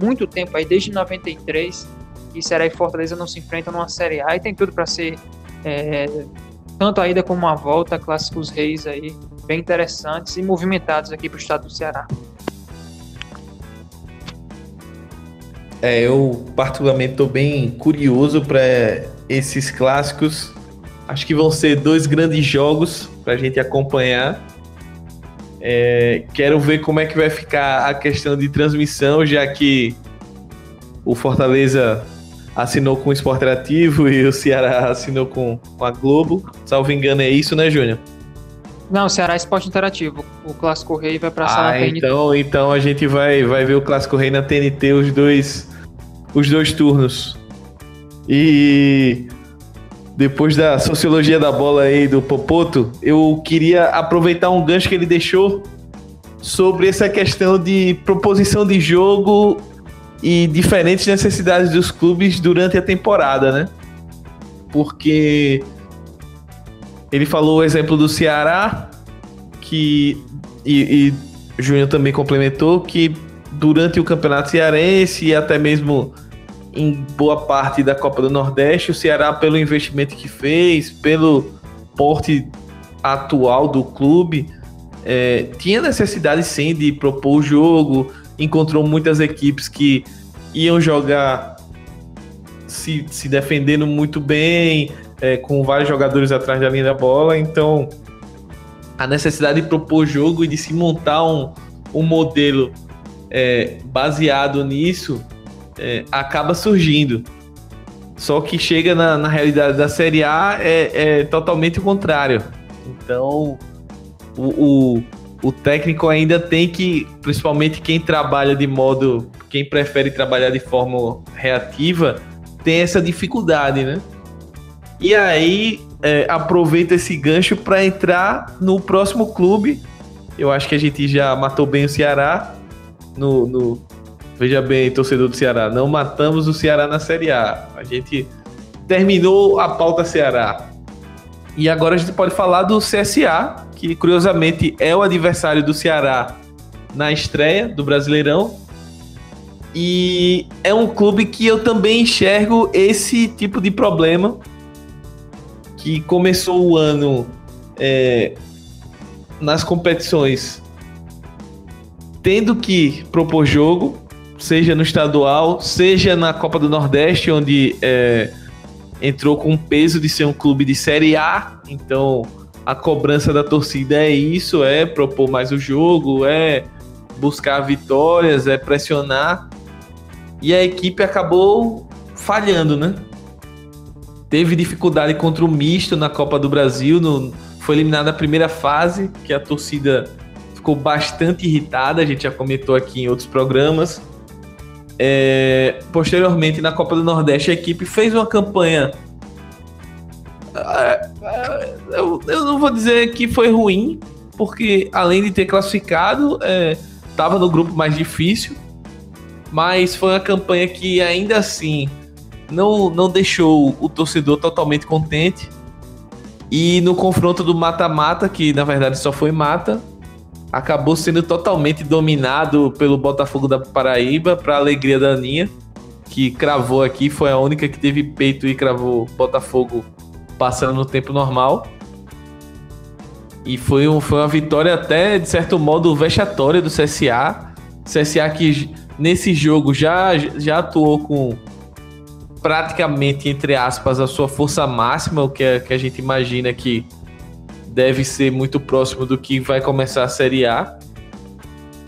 muito tempo aí, desde 93, que Ceará e Fortaleza não se enfrentam numa Série A e tem tudo para ser é, tanto a ida como a volta, clássicos reis aí, bem interessantes e movimentados aqui para o estado do Ceará. É, eu particularmente estou bem curioso para esses clássicos. Acho que vão ser dois grandes jogos para a gente acompanhar. É, quero ver como é que vai ficar a questão de transmissão, já que o Fortaleza assinou com o Esporte Ativo e o Ceará assinou com, com a Globo. Salvo engano, é isso, né, Júnior? Não, Ceará é Esporte Interativo. O Clássico Rei vai pra sala ah, então, então a gente vai, vai ver o Clássico Rei na TNT os dois, os dois turnos. E depois da sociologia da bola aí do Popoto, eu queria aproveitar um gancho que ele deixou sobre essa questão de proposição de jogo e diferentes necessidades dos clubes durante a temporada, né? Porque ele falou o exemplo do Ceará, que e, e Júnior também complementou que durante o Campeonato Cearense e até mesmo em boa parte da Copa do Nordeste, o Ceará, pelo investimento que fez, pelo porte atual do clube, é, tinha necessidade sim de propor o jogo, encontrou muitas equipes que iam jogar se, se defendendo muito bem, é, com vários jogadores atrás da linha da bola, então a necessidade de propor jogo e de se montar um, um modelo é, baseado nisso é, acaba surgindo. Só que chega na, na realidade da Série A é, é totalmente o contrário. Então, o, o, o, técnico ainda tem que, principalmente quem trabalha de modo, quem prefere trabalhar de forma reativa, tem essa dificuldade, né? E aí é, aproveita esse gancho para entrar no próximo clube. Eu acho que a gente já matou bem o Ceará no, no Veja bem, torcedor do Ceará, não matamos o Ceará na Série A. A gente terminou a pauta Ceará. E agora a gente pode falar do CSA, que curiosamente é o adversário do Ceará na estreia do Brasileirão. E é um clube que eu também enxergo esse tipo de problema que começou o ano é, nas competições tendo que propor jogo, seja no estadual, seja na Copa do Nordeste, onde é, entrou com o peso de ser um clube de Série A. Então, a cobrança da torcida é isso: é propor mais o jogo, é buscar vitórias, é pressionar. E a equipe acabou falhando, né? Teve dificuldade contra o misto na Copa do Brasil, no, foi eliminada na primeira fase, que a torcida ficou bastante irritada, a gente já comentou aqui em outros programas. É, posteriormente, na Copa do Nordeste, a equipe fez uma campanha. É, eu, eu não vou dizer que foi ruim, porque além de ter classificado, estava é, no grupo mais difícil, mas foi uma campanha que ainda assim não, não deixou o torcedor totalmente contente. E no confronto do mata-mata, que na verdade só foi mata, acabou sendo totalmente dominado pelo Botafogo da Paraíba, para alegria da Aninha, que cravou aqui, foi a única que teve peito e cravou Botafogo passando no tempo normal. E foi, um, foi uma vitória até, de certo modo, vexatória do CSA. CSA que nesse jogo já, já atuou com praticamente, entre aspas, a sua força máxima, o que, é, que a gente imagina que deve ser muito próximo do que vai começar a Série A,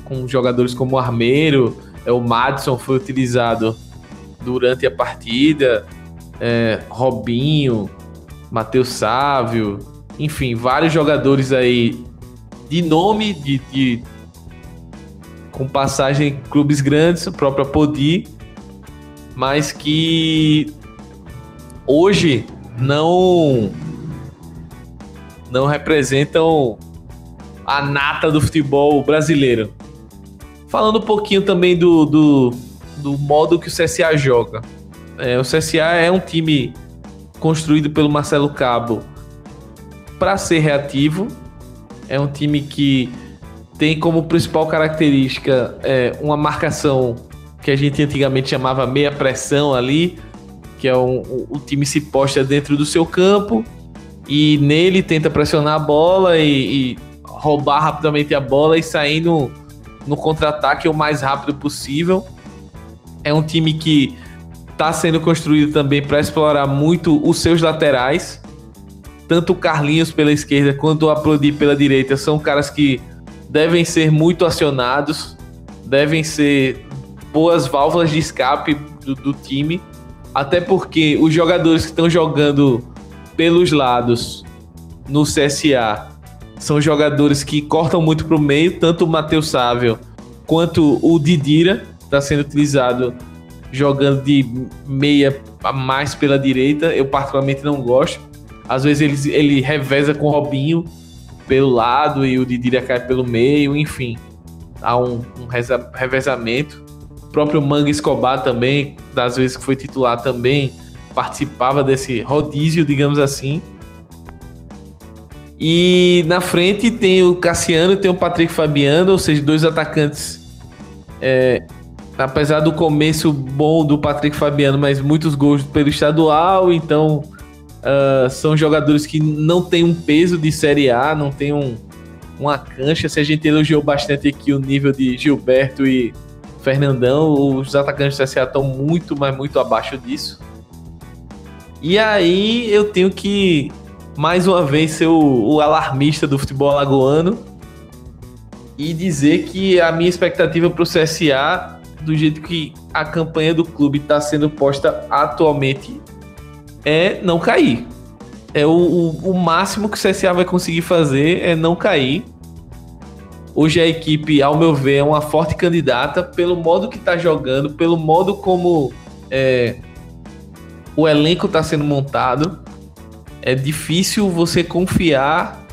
com jogadores como o Armeiro, é, o Madison foi utilizado durante a partida, é, Robinho, Matheus Sávio, enfim, vários jogadores aí de nome, de, de com passagem em clubes grandes, o próprio Apodi, mas que hoje não não representam a nata do futebol brasileiro. Falando um pouquinho também do, do, do modo que o CSA joga. É, o CSA é um time construído pelo Marcelo Cabo para ser reativo. É um time que tem como principal característica é, uma marcação que a gente antigamente chamava meia pressão ali, que é um, o time se posta dentro do seu campo e nele tenta pressionar a bola e, e roubar rapidamente a bola e sair no, no contra-ataque o mais rápido possível. é um time que está sendo construído também para explorar muito os seus laterais. Tanto o Carlinhos pela esquerda quanto o Aplodi pela direita são caras que devem ser muito acionados, devem ser boas válvulas de escape do, do time, até porque os jogadores que estão jogando pelos lados no CSA são jogadores que cortam muito para o meio, tanto o Matheus Sávio quanto o Didira está sendo utilizado jogando de meia mais pela direita. Eu particularmente não gosto. Às vezes ele, ele reveza com o Robinho pelo lado e o Didira cai pelo meio, enfim. Há um, um revezamento. O próprio Manga Escobar também, das vezes que foi titular também, participava desse rodízio, digamos assim. E na frente tem o Cassiano tem o Patrick Fabiano, ou seja, dois atacantes. É, apesar do começo bom do Patrick Fabiano, mas muitos gols pelo estadual, então uh, são jogadores que não têm um peso de Série A, não tem um, uma cancha. Se a gente elogiou bastante aqui o nível de Gilberto e Fernandão, os atacantes do CSA estão muito, mas muito abaixo disso. E aí eu tenho que mais uma vez ser o, o alarmista do futebol alagoano e dizer que a minha expectativa para o CSA, do jeito que a campanha do clube está sendo posta atualmente, é não cair. É o, o, o, máximo que o CSA vai conseguir fazer é não cair. Hoje a equipe, ao meu ver, é uma forte candidata pelo modo que está jogando, pelo modo como é, o elenco está sendo montado é difícil você confiar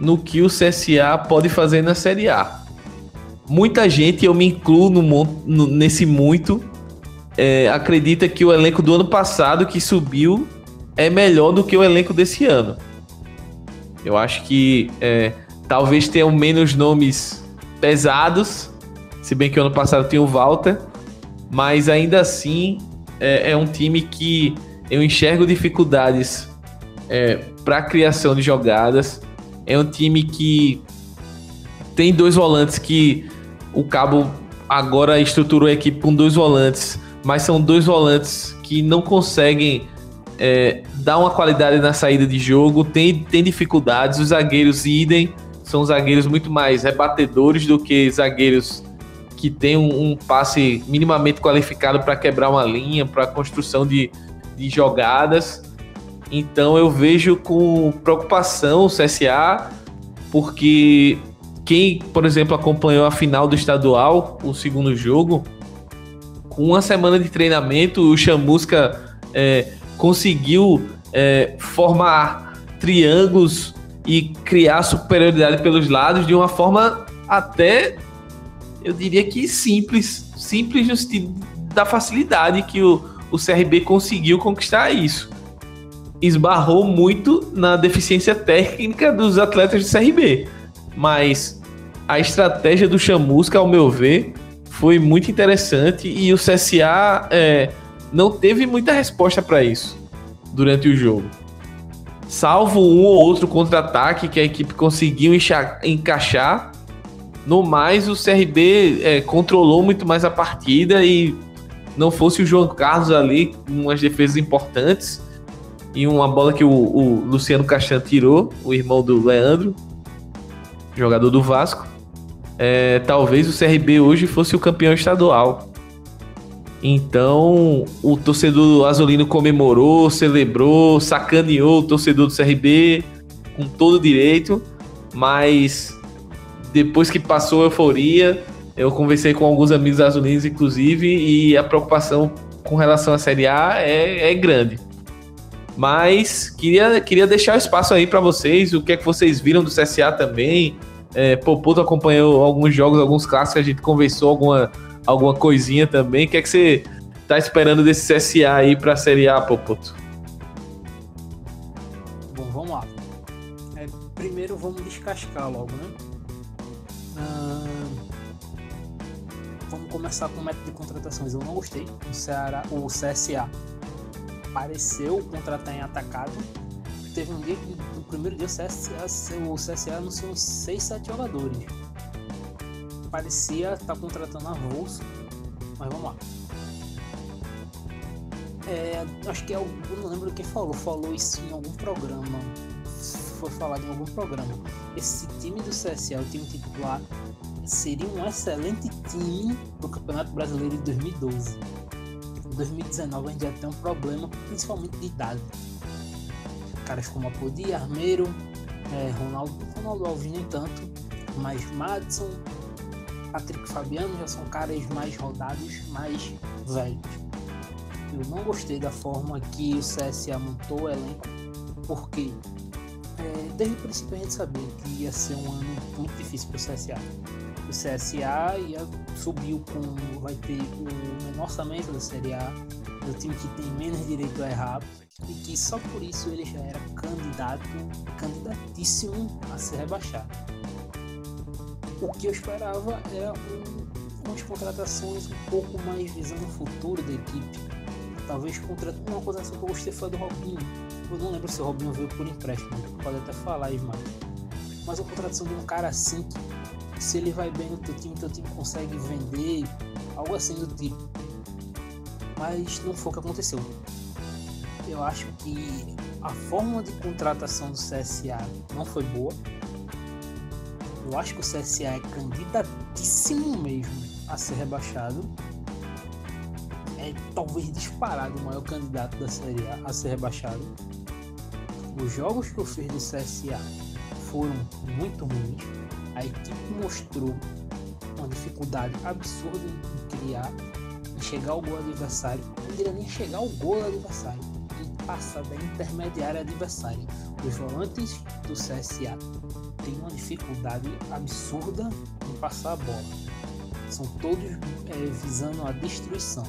no que o CSA pode fazer na Série A. Muita gente, eu me incluo no, no, nesse muito, é, acredita que o elenco do ano passado que subiu é melhor do que o elenco desse ano. Eu acho que é, talvez tenham menos nomes pesados, se bem que o ano passado tinha o Walter, mas ainda assim é, é um time que eu enxergo dificuldades é, para criação de jogadas. É um time que tem dois volantes que o Cabo agora estruturou a equipe com dois volantes, mas são dois volantes que não conseguem é, dar uma qualidade na saída de jogo, tem, tem dificuldades. Os zagueiros idem, são zagueiros muito mais rebatedores do que zagueiros que têm um, um passe minimamente qualificado para quebrar uma linha, para construção de, de jogadas. Então eu vejo com preocupação o CSA, porque quem, por exemplo, acompanhou a final do estadual, o segundo jogo, com uma semana de treinamento, o Chamusca é, conseguiu é, formar triângulos e criar superioridade pelos lados de uma forma até, eu diria que simples, simples no sentido da facilidade que o, o CRB conseguiu conquistar isso esbarrou muito na deficiência técnica dos atletas do CRB. Mas a estratégia do Chamusca, ao meu ver, foi muito interessante e o CSA é, não teve muita resposta para isso durante o jogo. Salvo um ou outro contra-ataque que a equipe conseguiu encaixar, no mais o CRB é, controlou muito mais a partida e não fosse o João Carlos ali, umas defesas importantes, e uma bola que o, o Luciano Castan tirou, o irmão do Leandro, jogador do Vasco. É, talvez o CRB hoje fosse o campeão estadual. Então, o torcedor azulino comemorou, celebrou, sacaneou o torcedor do CRB com todo direito, mas depois que passou a euforia, eu conversei com alguns amigos azulinos, inclusive, e a preocupação com relação à Série A é, é grande. Mas queria, queria deixar o espaço aí para vocês, o que é que vocês viram do CSA também. É, Popoto acompanhou alguns jogos, alguns clássicos, a gente conversou alguma, alguma coisinha também. O que é que você tá esperando desse CSA aí para a Série A, Popoto? Bom, vamos lá. É, primeiro vamos descascar logo, né? Começar com o método de contratações. Eu não gostei. O, Ceará, o CSA pareceu contratar em atacado. Teve um dia que no primeiro dia o CSA, o CSA anunciou uns 6, 7 jogadores. Parecia estar tá contratando avulso, mas vamos lá. acho que é, eu não lembro quem falou, falou isso em algum programa. Foi falado em algum programa. Esse time do CSA, o time titular, seria um excelente time pro Campeonato Brasileiro de 2012. Em 2019 a gente já tem um problema, principalmente de idade. Caras como Apodi, Armeiro, é, Ronaldo, Ronaldo Alves nem tanto, mas Madison, Patrick Fabiano já são caras mais rodados, mais velhos. Eu não gostei da forma que o CSA montou o elenco, porque é, desde o princípio a gente sabia que ia ser um ano muito difícil para o CSA. O CSA ia, subiu com. vai ter o menor orçamento da Série A, o time que tem menos direito a errar, e que só por isso ele já era candidato, candidatíssimo a ser rebaixado. O que eu esperava era um, umas contratações um pouco mais visando o futuro da equipe. Talvez contra uma contratação foi a do Robinho. Eu não lembro se o Robinho veio por empréstimo, pode até falar, Ismael. Mas a contratação de um cara assim, que se ele vai bem no teu time, teu time consegue vender, algo assim do tipo. Mas não foi o que aconteceu eu acho que a forma de contratação do CSA não foi boa. Eu acho que o CSA é candidatíssimo mesmo a ser rebaixado. É talvez disparado o maior candidato da Série A a ser rebaixado. Os jogos que eu fiz do CSA foram muito ruins. A equipe mostrou uma dificuldade absurda em criar, em chegar ao gol adversário. Não diria nem chegar ao gol adversário passar da intermediária adversária. Os volantes do CSA têm uma dificuldade absurda em passar a bola. São todos é, visando a destruição.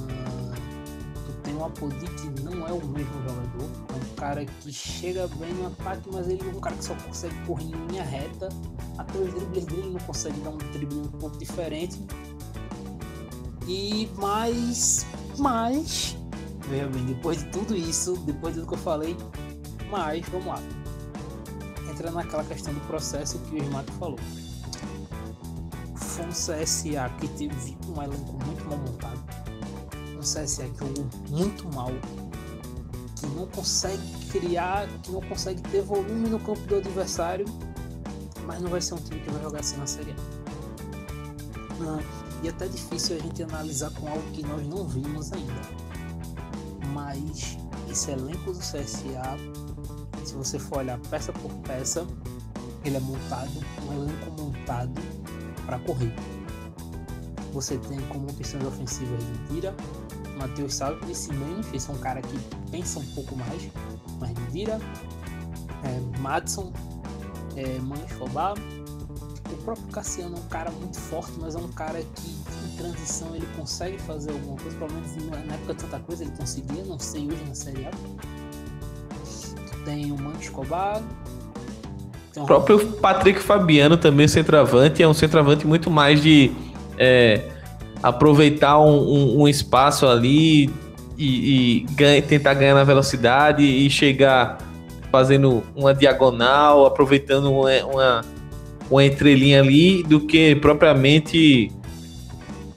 Ah, tu tem um Apodi que não é o mesmo jogador. Cara que chega bem no ataque, mas ele é um cara que só consegue correr em linha reta. Até os dribles dele não consegue dar um drible um pouco diferente. E mais, mais Veja bem, depois de tudo isso, depois de tudo que eu falei, mas vamos lá. Entra naquela questão do processo que o Ismato falou. Foi um CSA que teve um elenco muito mal montado. Um CSA que jogou muito mal. Que não consegue criar, que não consegue ter volume no campo do adversário. Mas não vai ser um time que vai jogar assim na Série A. e é até difícil a gente analisar com algo que nós não vimos ainda mas esse elenco do CSA, se você for olhar peça por peça, ele é montado, um elenco montado para correr. Você tem como opções ofensivas Dira, Matheus Salvo e Simone, esse é um cara que pensa um pouco mais, mas Dira, é, Madison, é, Manchobá, o próprio Cassiano é um cara muito forte, mas é um cara que transição ele consegue fazer alguma coisa, pelo menos na época de Santa Cruz ele conseguia, não sei hoje na Série A. Tu tem o Mano Escobar. O próprio Patrick Fabiano também centroavante, é um centroavante muito mais de é, aproveitar um, um, um, espaço ali e, e ganha, tentar ganhar na velocidade e chegar fazendo uma diagonal, aproveitando uma, uma, uma entrelinha ali, do que propriamente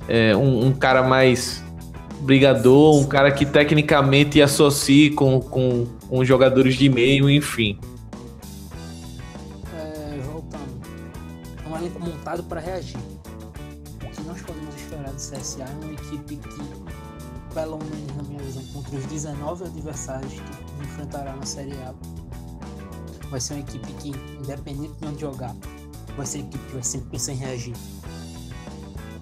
é, um, um, cara mais brigador, um cara que tecnicamente associe com, com, com jogadores de meio, enfim. É, voltando. É um elenco montado para reagir. CSA é uma equipe que, pelo menos na minha visão, contra os 19 adversários que enfrentará na Série A, vai ser uma equipe que, independente de onde jogar, vai ser uma equipe que vai sempre pensar em reagir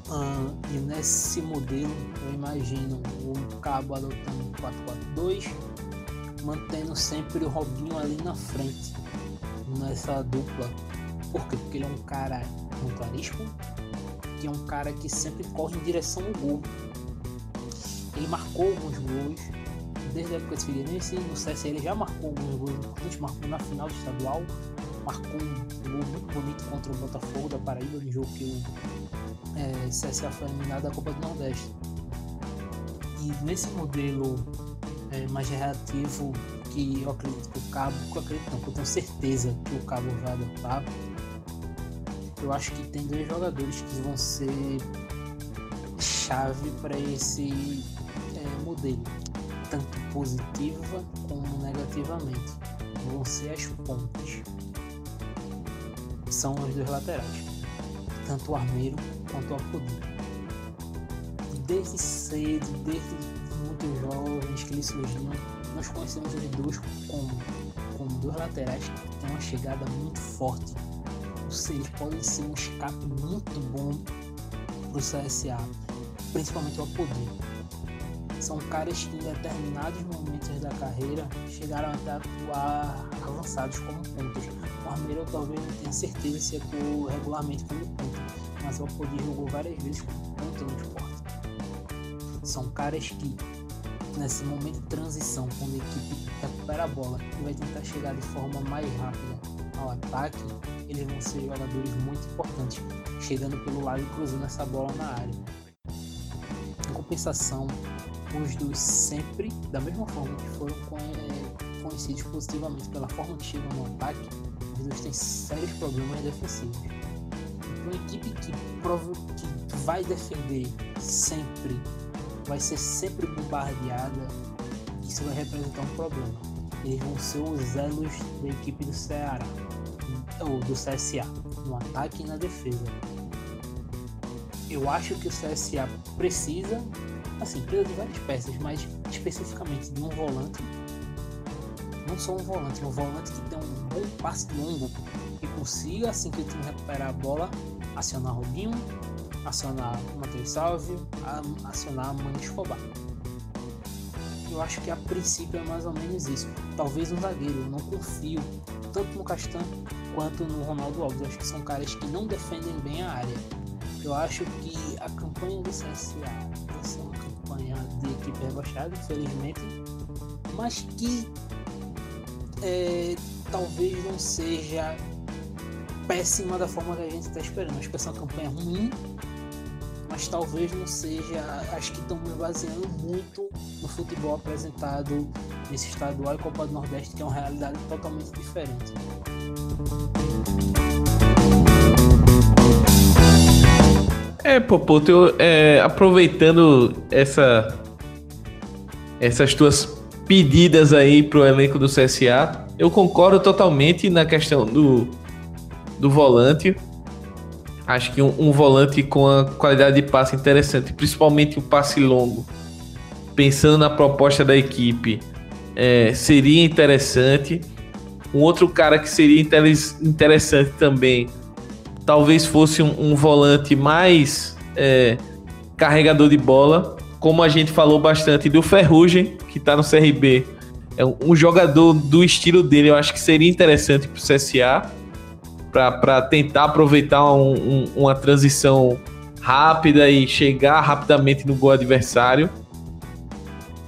Uh, e nesse modelo eu imagino o Cabo adotando 4-4-2, mantendo sempre o Robinho ali na frente, nessa dupla. Por quê? Porque ele é um cara muito arisco, é um cara que sempre corre em direção ao gol. Ele marcou alguns gols, desde a época de Figueirense, no CS ele já marcou alguns gols importantes, marcou na final do estadual, marcou um gol muito bonito contra o Botafogo da Paraíba, no jogo que o é, CSA foi eliminado da Copa do Nordeste. E nesse modelo é, mais reativo que eu acredito que o Cabo, que eu acredito não, que eu tenho certeza que o Cabo vai adotar, eu acho que tem dois jogadores que vão ser chave para esse é, resumo dele, tanto positiva como negativamente, vão ser as pontes. São os dois laterais, tanto o armeiro quanto o apoder. Desde cedo, desde muito jovens que eles surgiram, nós conhecemos os dois como, como dois laterais que têm uma chegada muito forte. Eles podem ser um escape muito bom para o CSA, principalmente o Apodi. São caras que em determinados momentos da carreira chegaram até a atuar avançados como pontas. O Armeiro talvez não tenha certeza se atuou regularmente como ponta, mas o Apodi jogou várias vezes como ponta no esporte. São caras que nesse momento de transição, quando a equipe recupera a bola e vai tentar chegar de forma mais rápida ao ataque, eles vão ser jogadores muito importantes, chegando pelo lado e cruzando essa bola na área. Em compensação, os dois sempre, da mesma forma que foram é, conhecidos positivamente pela forma que chegam no ataque, os dois têm sérios problemas defensivos. Uma equipe que, prova, que vai defender sempre vai ser sempre bombardeada, isso vai representar um problema. Eles vão ser os elos da equipe do Ceará, ou do CSA, no ataque e na defesa. Eu acho que o CSA precisa, assim, precisa de várias peças, mas especificamente de um volante. Não só um volante, um volante que tem um bom passe longo e consiga, assim que o time recuperar a bola, acionar Robinho, acionar Matheus Salve, acionar Mano Escobar. Eu acho que a princípio é mais ou menos isso. Talvez um zagueiro, eu não confio tanto no Castan quanto no Ronaldo Alves. Eu acho que são caras que não defendem bem a área. Eu acho que a campanha do CSA vai ser uma campanha de equipe rebaixada, infelizmente, mas que é, talvez não seja péssima da forma que a gente está esperando. Acho que é uma campanha ruim, mas talvez não seja. Acho que estão me baseando muito no futebol apresentado nesse estadual e Copa do Nordeste, que é uma realidade totalmente diferente. É, Popoto, eu, é, aproveitando essa, essas tuas pedidas aí pro elenco do CSA, eu concordo totalmente na questão do, do volante. Acho que um, um, volante com a qualidade de passe interessante, principalmente o passe longo, pensando na proposta da equipe, é, seria interessante. Um outro cara que seria interessante também, talvez fosse um, um volante mais é, carregador de bola, como a gente falou bastante do Ferrugem, que está no CRB. É um, um jogador do estilo dele, eu acho que seria interessante para o CSA para tentar aproveitar um, um, uma transição rápida e chegar rapidamente no gol adversário.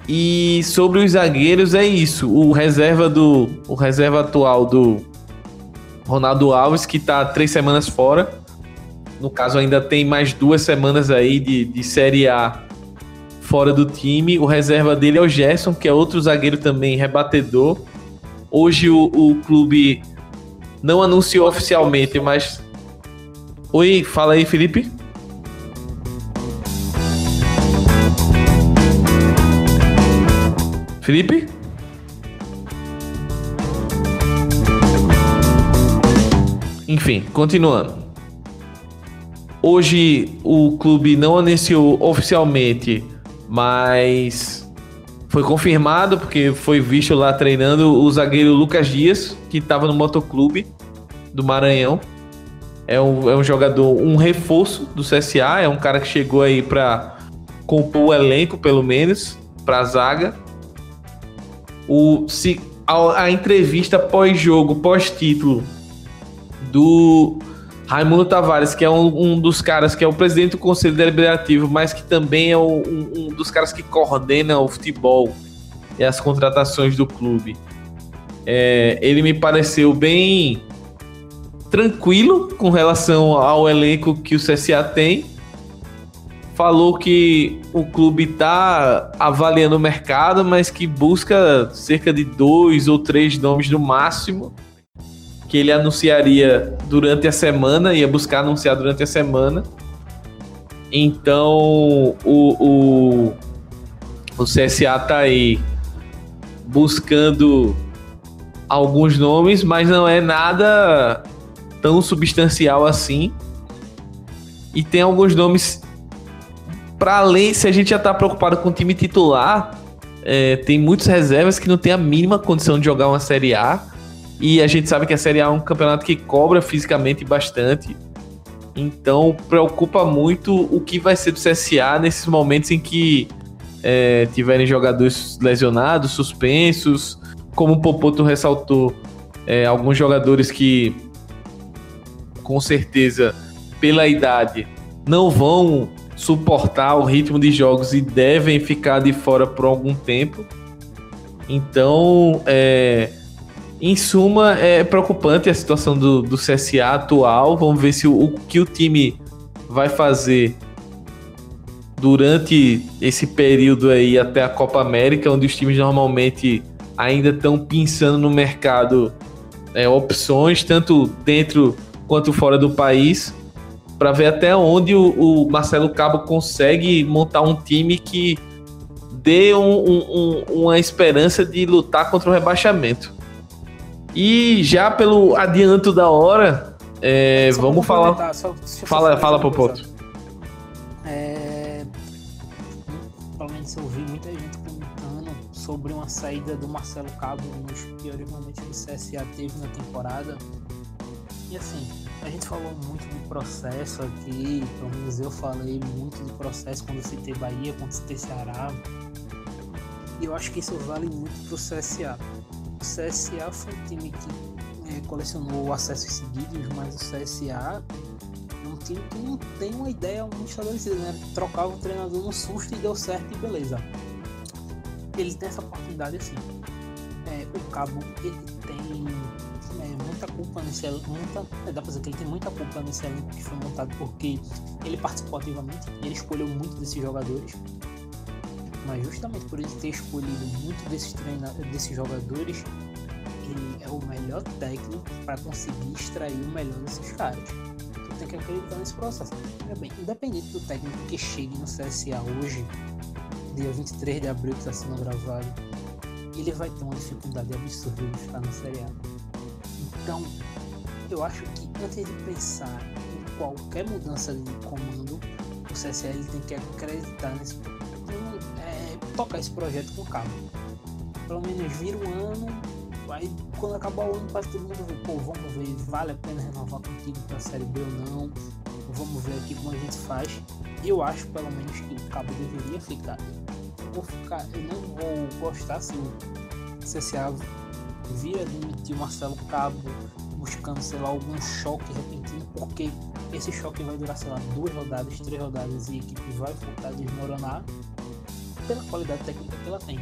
E sobre os zagueiros é isso. O reserva do o reserva atual do Ronaldo Alves que está três semanas fora. No caso ainda tem mais duas semanas aí de, de Série A fora do time. O reserva dele é o Gerson, que é outro zagueiro também rebatedor. Hoje o, o clube não anunciou oficialmente, mas. Oi, fala aí, Felipe. Felipe? Enfim, continuando. Hoje o clube não anunciou oficialmente, mas foi confirmado, porque foi visto lá treinando o zagueiro Lucas Dias, que estava no motoclube do Maranhão. É um, é um jogador, um reforço do CSA, é um cara que chegou aí para compor o elenco, pelo menos, para a zaga. O, se, a, a entrevista pós-jogo, pós-título do Raimundo Tavares, que é um, um, dos caras que é o presidente do Conselho Deliberativo, mas que também é um, um, dos caras que coordena o futebol e as contratações do clube. É, ele me pareceu bem tranquilo com relação ao elenco que o CSA tem. Falou que o clube está avaliando o mercado, mas que busca cerca de dois ou três nomes no máximo que ele anunciaria durante a semana, ia buscar anunciar durante a semana. Então, o, o o CSA tá aí buscando alguns nomes, mas não é nada tão substancial assim. E tem alguns nomes para além, se a gente já tá preocupado com o time titular, é, tem muitos reservas que não tem a mínima condição de jogar uma Série A. E a gente sabe que a Série A é um campeonato que cobra fisicamente bastante. Então preocupa muito o que vai ser do CSA nesses momentos em que é, tiverem jogadores lesionados, suspensos. Como o Popoto ressaltou, é, alguns jogadores que com certeza, pela idade, não vão suportar o ritmo de jogos e devem ficar de fora por algum tempo. Então, é, em suma, é preocupante a situação do, do CSA atual. Vamos ver se o, o que o time vai fazer durante esse período aí até a Copa América, onde os times normalmente ainda estão pensando no mercado é, opções, tanto dentro quanto fora do país para ver até onde o, o, Marcelo Cabo consegue montar um time que dê um, um, uma esperança de lutar contra o rebaixamento. E já pelo adianto da hora, é, vamos falar. Só, fala, fala, Popoto. É, pelo menos eu ouvi muita gente comentando sobre uma saída do Marcelo Cabo nos piores momentos que o CSA teve na temporada. E assim, a gente falou muito de processo aqui, pelo menos eu falei muito de processo quando citei Bahia, quando citei Ceará. E eu acho que isso vale muito pro CSA. O CSA foi um time que é, colecionou acessos seguidos, mas o CSA é um time que não tem uma ideia muito estabelecida, né? Trocava o treinador no susto e deu certo e beleza. Ele tem essa oportunidade assim. É, o Cabo ele tem é, muita culpa nesse elenco, muita, é, dá pra dizer que ele tem muita culpa nesse elenco que foi montado porque ele participou ativamente, ele escolheu muito desses jogadores, mas justamente por ele ter escolhido muito desses, treina, desses jogadores, ele é o melhor técnico para conseguir extrair o melhor desses caras. Tu tem que acreditar nesse processo. Bem, independente do técnico que chegue no CSA hoje, dia 23 de abril que está sendo gravado, ele vai ter uma dificuldade absurda de ficar na Série A então, eu acho que antes de pensar em qualquer mudança de comando, o CSL tem que acreditar nesse é, tocar esse projeto com calma. Pelo menos vira o ano, aí quando acabar o ano, quase todo mundo ver, pô, vamos ver, vale a pena renovar contigo para a série B ou não, vamos ver aqui como a gente faz. Eu acho pelo menos que o cabo deveria ficar. Vou ficar, eu não vou gostar se o CSA vira demitir o Marcelo Cabo buscando, sei lá, algum choque repentino, porque esse choque vai durar, sei lá, duas rodadas, três rodadas e a equipe vai voltar a desmoronar pela qualidade técnica que ela tem.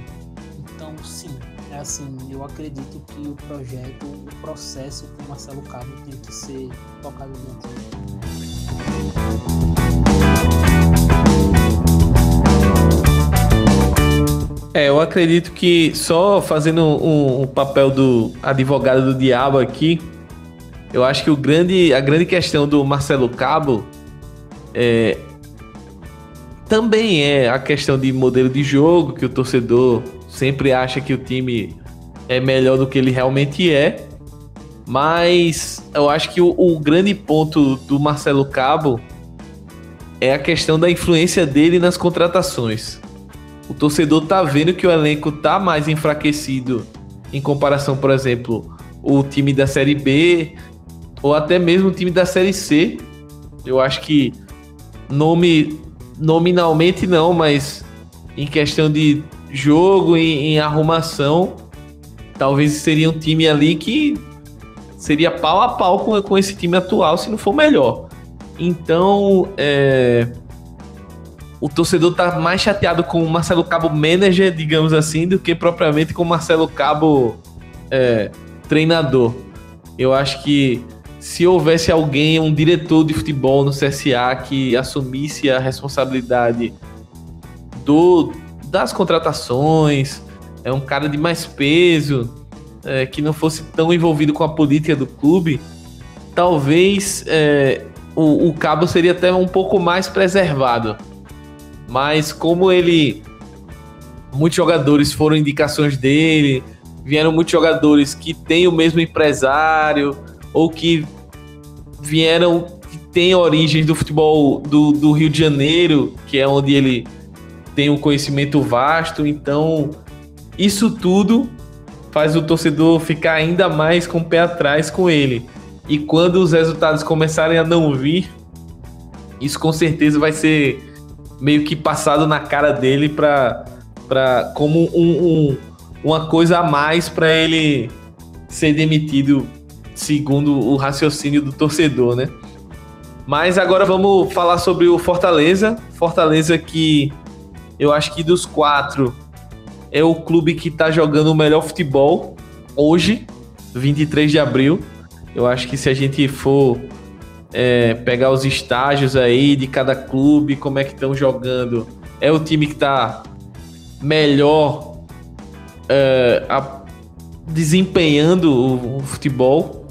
Então, sim, é assim, eu acredito que o projeto, o processo com Marcelo Cabo tem que ser tocado dentro. É, eu acredito que só fazendo um, um, papel do advogado do diabo aqui, eu acho que o grande, a grande questão do Marcelo Cabo é, também é a questão de modelo de jogo, que o torcedor sempre acha que o time é melhor do que ele realmente é. Mas eu acho que o, o grande ponto do Marcelo Cabo é a questão da influência dele nas contratações o torcedor tá vendo que o elenco tá mais enfraquecido em comparação, por exemplo, o time da Série B ou até mesmo o time da Série C. Eu acho que nome nominalmente não, mas em questão de jogo, em, em arrumação, talvez seria um time ali que seria pau a pau com, com esse time atual, se não for melhor. Então, é, o torcedor tá mais chateado com o Marcelo Cabo manager, digamos assim, do que propriamente com o Marcelo Cabo é, treinador. Eu acho que se houvesse alguém, um diretor de futebol no CSA que assumisse a responsabilidade do, das contratações, é um cara de mais peso, é, que não fosse tão envolvido com a política do clube, talvez é, o, o Cabo seria até um pouco mais preservado mas como ele muitos jogadores foram indicações dele, vieram muitos jogadores que têm o mesmo empresário ou que vieram que têm origens do futebol do, do Rio de Janeiro, que é onde ele tem um conhecimento vasto. Então, isso tudo faz o torcedor ficar ainda mais com o pé atrás com ele. E quando os resultados começarem a não vir, isso com certeza vai ser meio que passado na cara dele para para como um, um, uma coisa a mais para ele ser demitido segundo o raciocínio do torcedor, né? Mas agora vamos falar sobre o Fortaleza. Fortaleza que eu acho que dos quatro é o clube que está jogando o melhor futebol hoje, 23 de abril. Eu acho que se a gente for é, pegar os estágios aí de cada clube, como é que estão jogando, é o time que está melhor é, a, desempenhando o, o, futebol.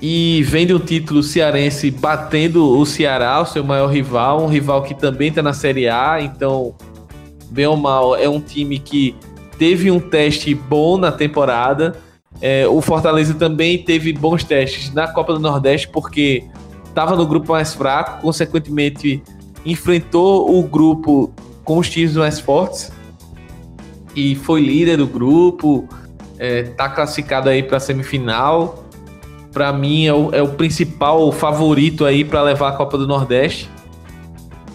E vende um título cearense batendo o Ceará, o seu maior rival, um rival que também está na Série A, então, bem ou mal, é um time que teve um teste bom na temporada é, o Fortaleza também teve bons testes na Copa do Nordeste, porque estava no grupo mais fraco, consequentemente enfrentou o grupo com os times mais fortes e foi líder do grupo, está é, classificado aí para a semifinal. Para mim é o, é o, principal favorito aí para levar a Copa do Nordeste.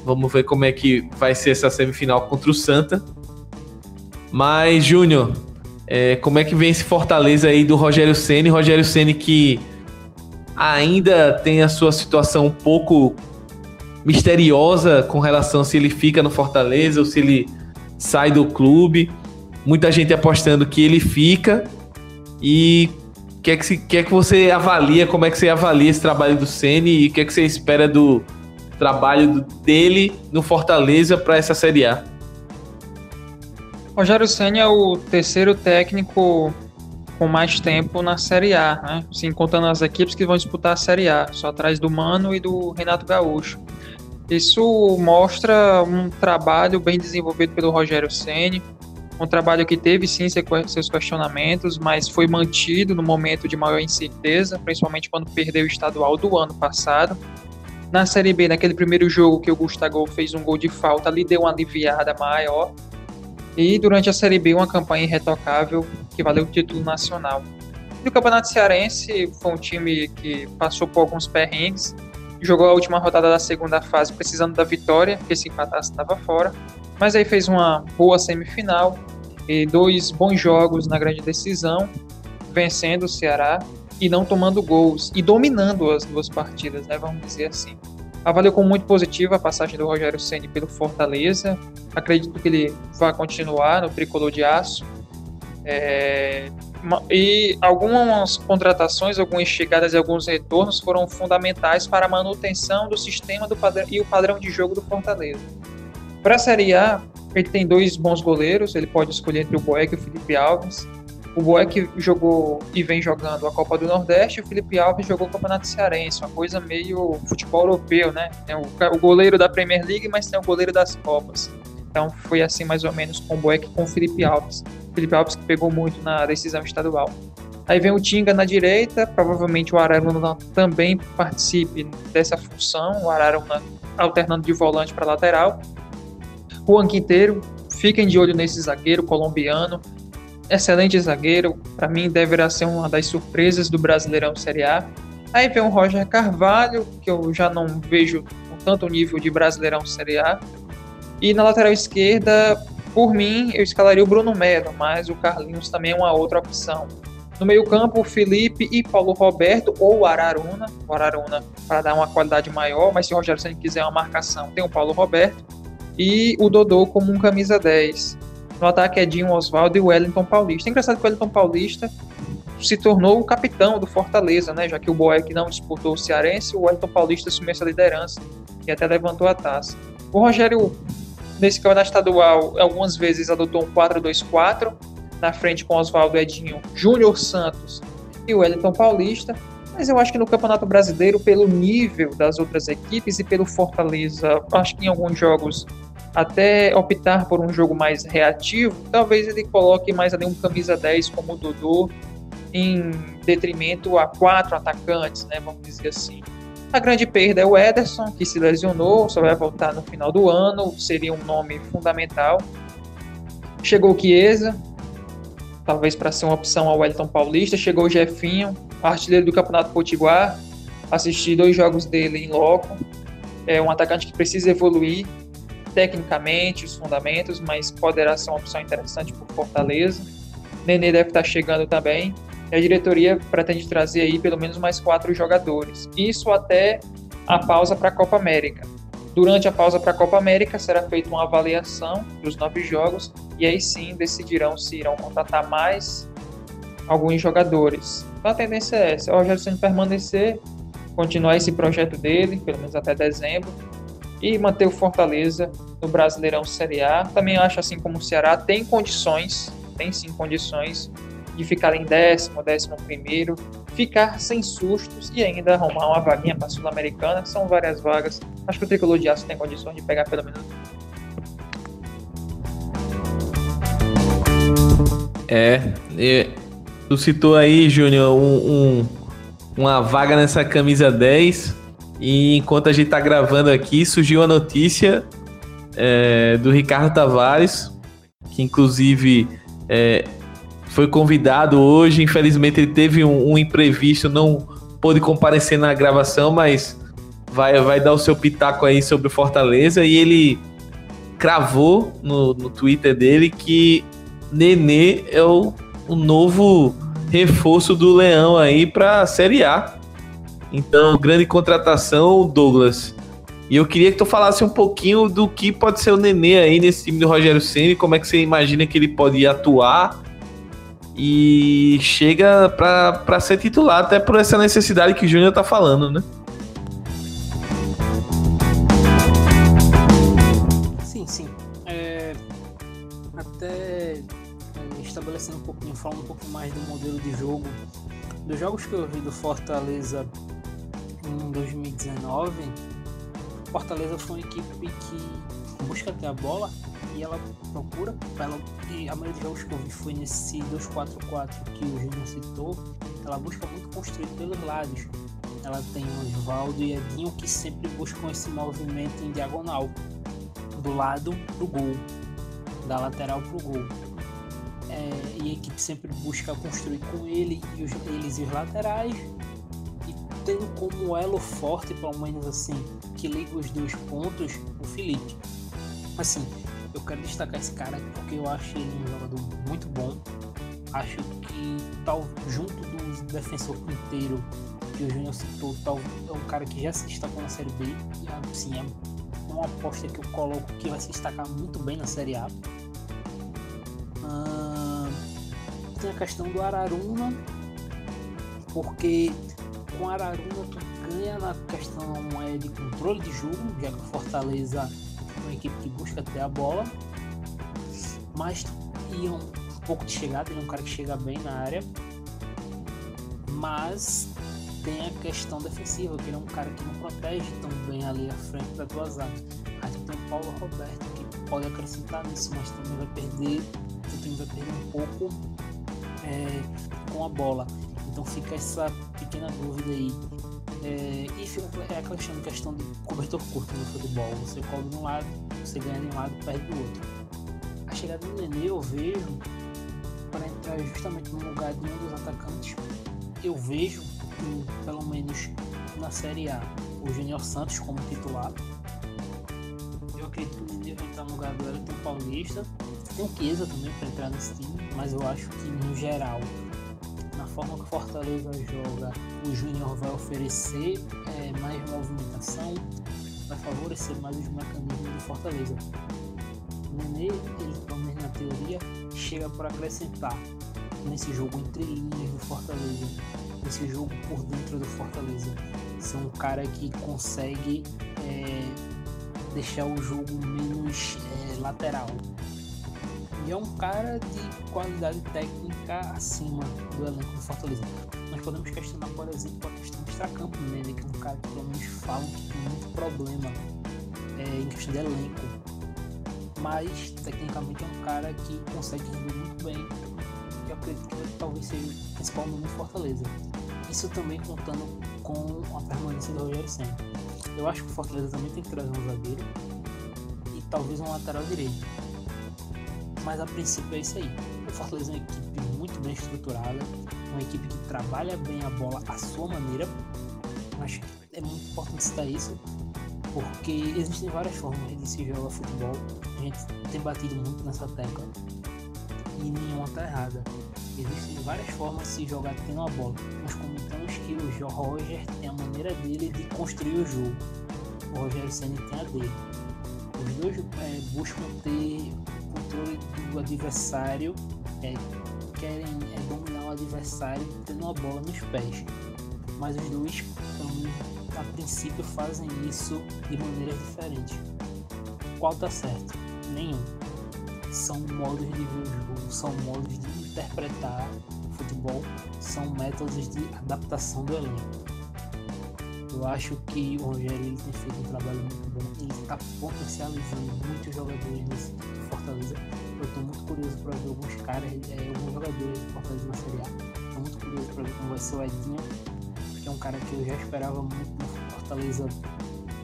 Vamos ver como é que vai ser essa semifinal contra o Santa. Mas, Júnior, é, como é que vem esse Fortaleza aí do Rogério Ceni? Rogério Ceni que ainda tem a sua situação um pouco misteriosa com relação se ele fica no Fortaleza ou se ele sai do clube. Muita gente apostando que ele fica. E o que, é que, que é que você avalia? Como é que você avalia esse trabalho do Ceni e o que é que você espera do trabalho dele no Fortaleza para essa Série A? Rogério Senna é o terceiro técnico com mais tempo na Série A, né? Sim, contando as equipes que vão disputar a Série A, só atrás do Mano e do Renato Gaúcho. Isso mostra um trabalho bem desenvolvido pelo Rogério Ceni, um trabalho que teve sim seus questionamentos, mas foi mantido no momento de maior incerteza, principalmente quando perdeu o estadual do ano passado. Na Série B, naquele primeiro jogo que o Gustavo fez um gol de falta, ali deu uma aliviada maior, e durante a Série B, uma campanha irretocável que valeu o título nacional. E o Campeonato Cearense foi um time que passou por alguns perrengues, jogou a última rodada da segunda fase precisando da vitória, porque se empatasse estava fora, mas aí fez uma boa semifinal e dois bons jogos na grande decisão, vencendo o Ceará e não tomando gols e dominando as duas partidas, né, vamos dizer assim. Avaliou como muito positiva a passagem do Rogério Ceni pelo Fortaleza. Acredito que ele vai continuar no tricolor de aço. É, e algumas contratações, algumas chegadas e alguns retornos foram fundamentais para a manutenção do sistema do padrão, e o padrão de jogo do Fortaleza. Para a Série A, ele tem dois bons goleiros, ele pode escolher entre o Boeck e o Felipe Alves. O Boeck jogou e vem jogando a Copa do Nordeste, o Felipe Alves jogou o Campeonato Cearense, uma coisa meio futebol europeu, né? Tem o, goleiro da Premier League, mas tem o goleiro das Copas. Então foi assim mais ou menos com o Boeck com o Felipe Alves. O Felipe Alves que pegou muito na decisão estadual. Aí vem o Tinga na direita, provavelmente o Araruna também participe dessa função, o Araruna alternando de volante para lateral. Juan Quinteiro, fiquem de olho nesse zagueiro colombiano, excelente zagueiro, para mim deverá ser uma das surpresas do Brasileirão Série A. Aí vem o Roger Carvalho, que eu já não vejo com tanto nível de Brasileirão Série A. E na lateral esquerda, por mim, eu escalaria o Bruno Melo, mas o Carlinhos também é uma outra opção. No meio-campo, Felipe e Paulo Roberto ou Araruna. O Araruna para dar uma qualidade maior, mas se o Rogério Senna quiser uma marcação, tem o Paulo Roberto. E o Dodô como um camisa 10. No ataque é Dinho Oswaldo e Wellington Paulista. É engraçado que o Wellington Paulista se tornou o capitão do Fortaleza, né? Já que o Boeck não disputou o Cearense, o Wellington Paulista assumiu essa liderança e até levantou a taça. O Rogério, nesse campeonato estadual, algumas vezes adotou um 4-2-4, na frente com Oswaldo Edinho, Júnior Santos e Wellington Paulista. Mas eu acho que no Campeonato Brasileiro, pelo nível das outras equipes e pelo Fortaleza, acho que em alguns jogos até optar por um jogo mais reativo, talvez ele coloque mais ali um camisa 10 como o Dodô, em detrimento a quatro atacantes, né, vamos dizer assim. A grande perda é o Ederson, que se lesionou, só vai voltar no final do ano, seria um nome fundamental. Chegou o Chiesa, talvez para ser uma opção ao Wellington Paulista. Chegou o Jefinho, artilheiro do Campeonato Potiguar. Assisti dois jogos dele em loco. É um atacante que precisa evoluir tecnicamente, os fundamentos, mas poderá ser uma opção interessante para Fortaleza. Nenê deve estar chegando também e a diretoria pretende trazer aí pelo menos mais quatro jogadores. Isso até a pausa para a Copa América. Durante a pausa para a Copa América será feita uma avaliação dos nove jogos e aí sim decidirão se irão contratar mais alguns jogadores. Então a tendência é essa: o Rogério Senna permanecer, continuar esse projeto dele, pelo menos até dezembro, e manter o Fortaleza no Brasileirão Série A. Também acho assim como o Ceará tem condições, tem sim condições de ficar em décimo, décimo primeiro, ficar sem sustos e ainda arrumar uma vaguinha para a Sul-Americana. São várias vagas. Acho que o Tricolor de Aço tem condições de pegar pelo menos. É, e, tu citou aí, Júnior, um, um, uma vaga nessa camisa 10. E enquanto a gente tá gravando aqui, surgiu a notícia é, do Ricardo Tavares, que inclusive é, foi convidado hoje. Infelizmente, ele teve um, um, imprevisto, não pôde comparecer na gravação, mas vai, vai dar o seu pitaco aí sobre o Fortaleza. E ele cravou no, no Twitter dele que Nenê é o, o novo reforço do Leão aí para a Série A. Então, grande contratação, Douglas. E eu queria que tu falasse um pouquinho do que pode ser o Nenê aí nesse time do Rogério Ceni, como é que você imagina que ele pode atuar e chega para ser titular, até por essa necessidade que o Júnior tá falando, né? Sim, sim. É, até é, estabelecendo um pouquinho, falando um pouco mais do modelo de jogo, dos jogos que eu vi do Fortaleza em 2019, Fortaleza foi uma equipe que busca ter a bola e ela procura, ela, e a maioria dos jogos que eu vi foi nesse 2-4-4 que o Júnior citou, ela busca muito construir pelos lados. Ela tem Oswaldo e Edinho que sempre buscam esse movimento em diagonal, do lado pro gol, da lateral pro gol. É, e a equipe sempre busca construir com ele e os, eles e os laterais tendo como elo forte, pelo menos assim, que liga os dois pontos, o Felipe. Assim, eu quero destacar esse cara porque eu acho ele um jogador muito bom. Acho que tal junto do defensor inteiro que o Júnior citou, tal, é um cara que já se destacou na Série B e assim, é uma aposta que eu coloco que vai se destacar muito bem na Série A. Ah, tem a questão do Araruna, porque com o Araruna tu ganha na questão é, de controle de jogo, já que o Fortaleza uma equipe que busca ter a bola, mas e um, pouco de chegada, ele é um cara que chega bem na área, mas tem a questão defensiva, que ele é um cara que não protege tão bem ali à frente da tua zaga. Aí tu tem o Paulo Roberto que pode acrescentar nisso, mas também vai perder, também vai perder um pouco é, com a bola. Então fica essa pequena dúvida aí. É, e fica é aquela questão, de cobertor curto no futebol. Você cobre de um lado, você ganha de um lado, perde do outro. A chegada do Nenê eu vejo para entrar justamente no lugar de um dos atacantes. Eu vejo, pelo menos na Série A, o Junior Santos como titular. Eu acredito que vai entrar no lugar do Elton Paulista. Tem o Chiesa também para entrar nesse time, mas eu acho que no geral forma que Fortaleza joga, o Júnior vai oferecer é, mais movimentação, vai favorecer mais os mecanismos do Fortaleza. O Nenê, ele, pelo menos na teoria, chega para acrescentar nesse jogo entre linhas do Fortaleza, nesse jogo por dentro do Fortaleza. Ser um cara que consegue é, deixar o jogo menos é, lateral, e é um cara de qualidade técnica acima do elenco do Fortaleza. Nós podemos questionar, por exemplo, a questão do extracampo nele, que é um cara que pelo menos falam que tem muito problema é, em questão de elenco. mas tecnicamente é um cara que consegue render muito bem. Eu acredito que talvez seja o principal nome do Fortaleza. Isso também contando com a permanência do Rogério Senna. Eu acho que o Fortaleza também tem que trazer um zagueiro e talvez um lateral direito. Mas a princípio é isso aí. O Fortaleza é uma equipe muito bem estruturada, uma equipe que trabalha bem a bola à sua maneira. Acho que é muito importante citar isso, porque existem várias formas de se jogar futebol. A gente tem batido muito nessa tecla e nenhuma está errada. Existem várias formas de se jogar tendo a bola. Nós comentamos que o Roger tem a maneira dele de construir o jogo. O Rogério Senna tem a dele. Os dois é, buscam ter controle do adversário, é, querem é, dominar o adversário tendo a bola nos pés. Mas os dois, a princípio, fazem isso de maneiras diferentes. Qual tá certo? Nenhum. São modos de ver o jogo, são modos de interpretar o futebol, são métodos de adaptação do elenco. Eu acho que o Rogério ele tem feito um trabalho muito bom. Ele está potencializando muitos jogadores nesse Fortaleza. Eu estou muito curioso para ver alguns caras, é, alguns jogadores do Fortaleza na Série A. Estou muito curioso para ver como vai ser o Edinho, que é um cara que eu já esperava muito no Fortaleza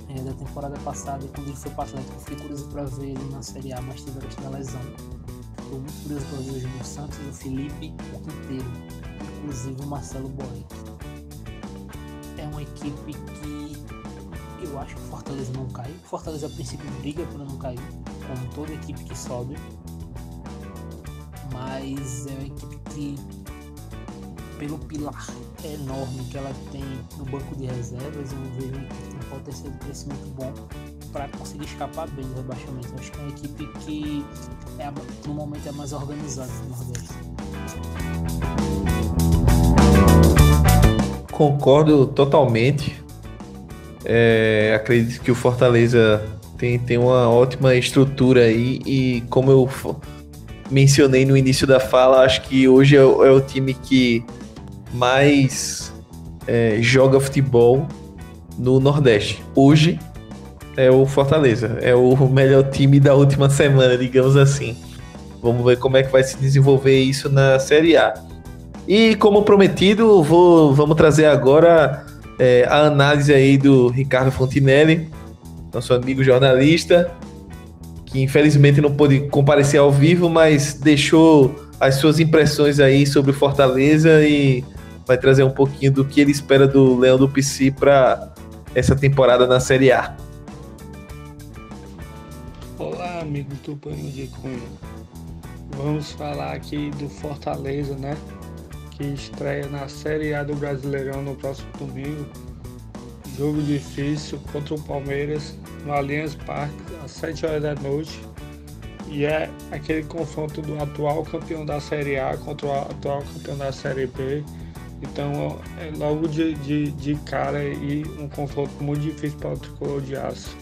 é, da temporada passada. E quando ele foi para Atlético, fiquei curioso para ver ele na Série A, mas teve a questão da lesão. Estou muito curioso para ver o Júnior Santos, o Felipe, o Quinteiro, inclusive o Marcelo Boeck é uma equipe que eu acho que o Fortaleza não cai. O Fortaleza a princípio briga para não cair, como toda equipe que sobe. Mas é uma equipe que, pelo pilar enorme que ela tem no banco de reservas, eu vejo equipe com potencial de crescimento bom para conseguir escapar bem do rebaixamento. Acho que é uma equipe que é, no momento é mais organizada no Nordeste. Concordo totalmente. É, acredito que o Fortaleza tem, tem uma ótima estrutura aí e como eu mencionei no início da fala, acho que hoje é, o, é o time que mais é, joga futebol no Nordeste. Hoje é o Fortaleza, é o melhor time da última semana, digamos assim. Vamos ver como é que vai se desenvolver isso na Série A. E como prometido, vou, vamos trazer agora é, a análise aí do Ricardo Fontinelli, nosso amigo jornalista, que infelizmente não pôde comparecer ao vivo, mas deixou as suas impressões aí sobre o Fortaleza e vai trazer um pouquinho do que ele espera do Leão do PC para essa temporada na Série A. Olá, amigo Tupanho de Cunha. Vamos falar aqui do Fortaleza, né? que estreia na Série A do Brasileirão no próximo domingo. Jogo difícil contra o Palmeiras no Allianz Parque às 7 horas da noite. E é aquele confronto do atual campeão da Série A contra o atual campeão da Série B. Então é logo de, de, de cara e um confronto muito difícil para o tricolor de aço.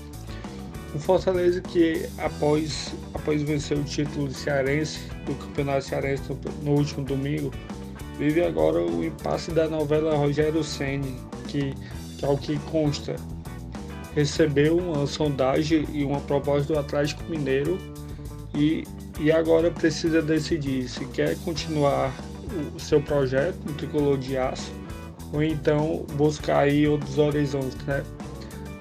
O Fortaleza que após, após vencer o título cearense, do campeonato cearense no, no último domingo, vive agora o impasse da novela Rogério Ceni, que, que ao que consta recebeu uma sondagem e uma proposta do Atlético Mineiro e, e agora precisa decidir se quer continuar o seu projeto no tricolor de aço ou então buscar aí outros horizontes, né?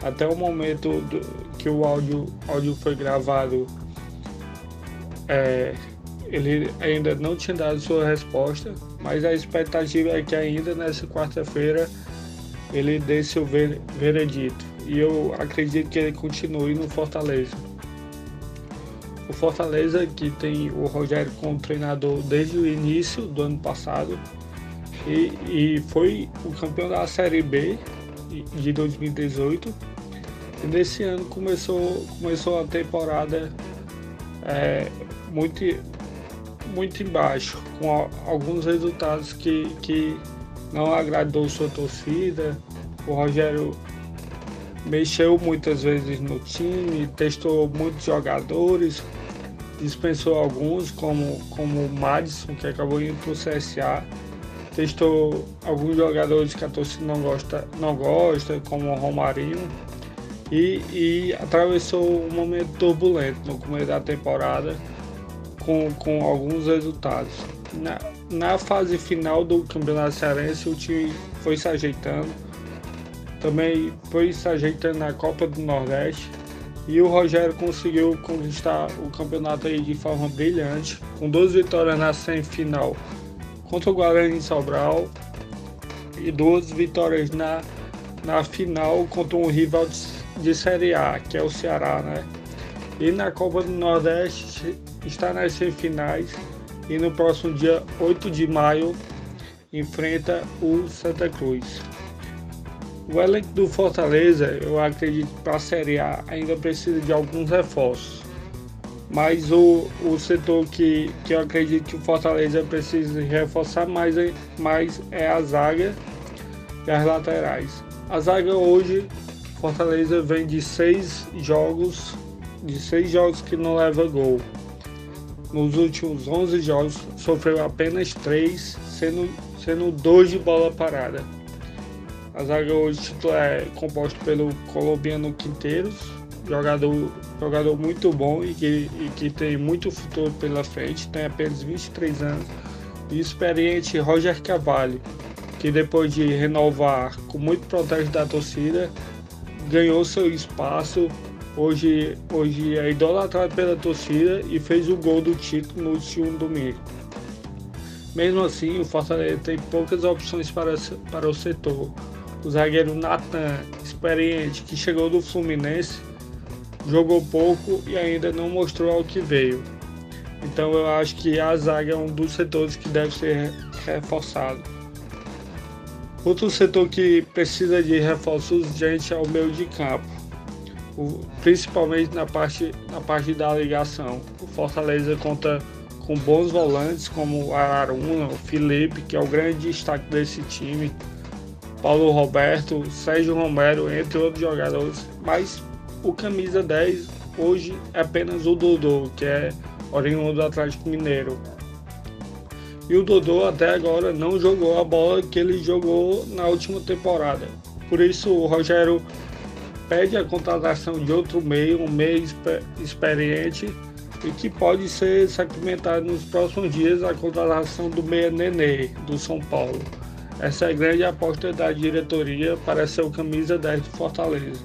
Até o momento do, que o áudio, áudio foi gravado, é, ele ainda não tinha dado sua resposta, mas a expectativa é que ainda nessa quarta-feira ele dê seu veredito. E eu acredito que ele continue no Fortaleza. O Fortaleza, que tem o Rogério como treinador desde o início do ano passado, e, e foi o campeão da Série B de 2018. E nesse ano começou, começou a temporada é, muito muito embaixo, com alguns resultados que, que não agradou sua torcida. O Rogério mexeu muitas vezes no time, testou muitos jogadores, dispensou alguns, como, como o Madison, que acabou indo para o CSA. Testou alguns jogadores que a torcida não gosta, não gosta como o Romarinho. e, e atravessou um momento turbulento no começo da temporada com, com alguns resultados. Na fase final do Campeonato Cearense, o time foi se ajeitando, também foi se ajeitando na Copa do Nordeste. E o Rogério conseguiu conquistar o campeonato aí de forma brilhante, com duas vitórias na semifinal contra o Guarani de Sobral e duas vitórias na, na final contra um rival de, de Série A, que é o Ceará, né? E na Copa do Nordeste está nas semifinais e no próximo dia 8 de maio enfrenta o Santa Cruz. O elenco do Fortaleza, eu acredito para a Série A ainda precisa de alguns reforços. Mas o, o setor que, que eu acredito que o Fortaleza precisa reforçar mais, mais é a zaga e as laterais. A zaga hoje, Fortaleza vem de seis jogos, de seis jogos que não leva gol. Nos últimos 11 jogos sofreu apenas três, sendo, sendo dois de bola parada. A zaga hoje é composta pelo colombiano Quinteiros, jogador, jogador muito bom e que, e que tem muito futuro pela frente, tem apenas 23 anos, e experiente Roger Cavalli, que depois de renovar com muito protesto da torcida, ganhou seu espaço. Hoje, hoje é idolatrado pela torcida e fez o gol do título no último domingo. Mesmo assim, o Fortaleza tem poucas opções para, para o setor o zagueiro Nathan, experiente, que chegou do Fluminense, jogou pouco e ainda não mostrou ao que veio. Então eu acho que a zaga é um dos setores que deve ser reforçado. Outro setor que precisa de reforços urgentes é o meio de campo, principalmente na parte, na parte da ligação. O Fortaleza conta com bons volantes como Araruna, o Felipe, que é o grande destaque desse time, Paulo Roberto, Sérgio Romero, entre outros jogadores, mas o camisa 10 hoje é apenas o Dodô, que é oriundo do Atlético Mineiro. E o Dodô até agora não jogou a bola que ele jogou na última temporada. Por isso o Rogério pede a contratação de outro meio, um meio experiente e que pode ser sacramentado nos próximos dias a contratação do meia Nenê, do São Paulo. Essa é a grande aposta da diretoria para ser o camisa 10 do Fortaleza.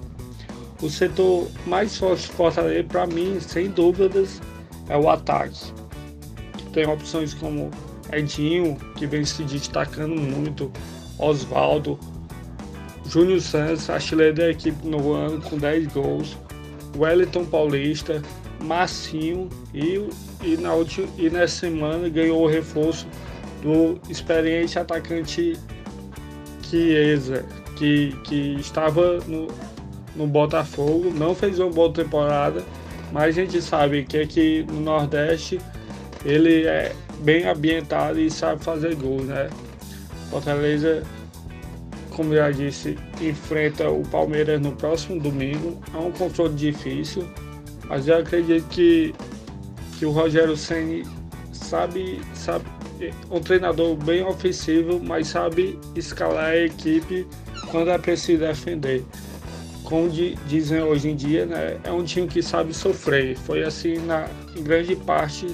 O setor mais forte do Fortaleza, para mim, sem dúvidas, é o ataque. Tem opções como Edinho, que vem se destacando muito, Oswaldo, Júnior Santos, artilheiro da equipe no ano com 10 gols, Wellington Paulista, Massinho e, e, na última, e nessa semana ganhou o reforço do experiente atacante Chiesa, que, que estava no, no Botafogo, não fez uma boa temporada, mas a gente sabe que aqui no Nordeste ele é bem ambientado e sabe fazer gols, né? Fortaleza, como já disse, enfrenta o Palmeiras no próximo domingo. É um confronto difícil, mas eu acredito que, que o Rogério Ceni sabe, sabe um treinador bem ofensivo, mas sabe escalar a equipe quando é preciso defender. Como dizem hoje em dia, né, é um time que sabe sofrer. Foi assim na em grande parte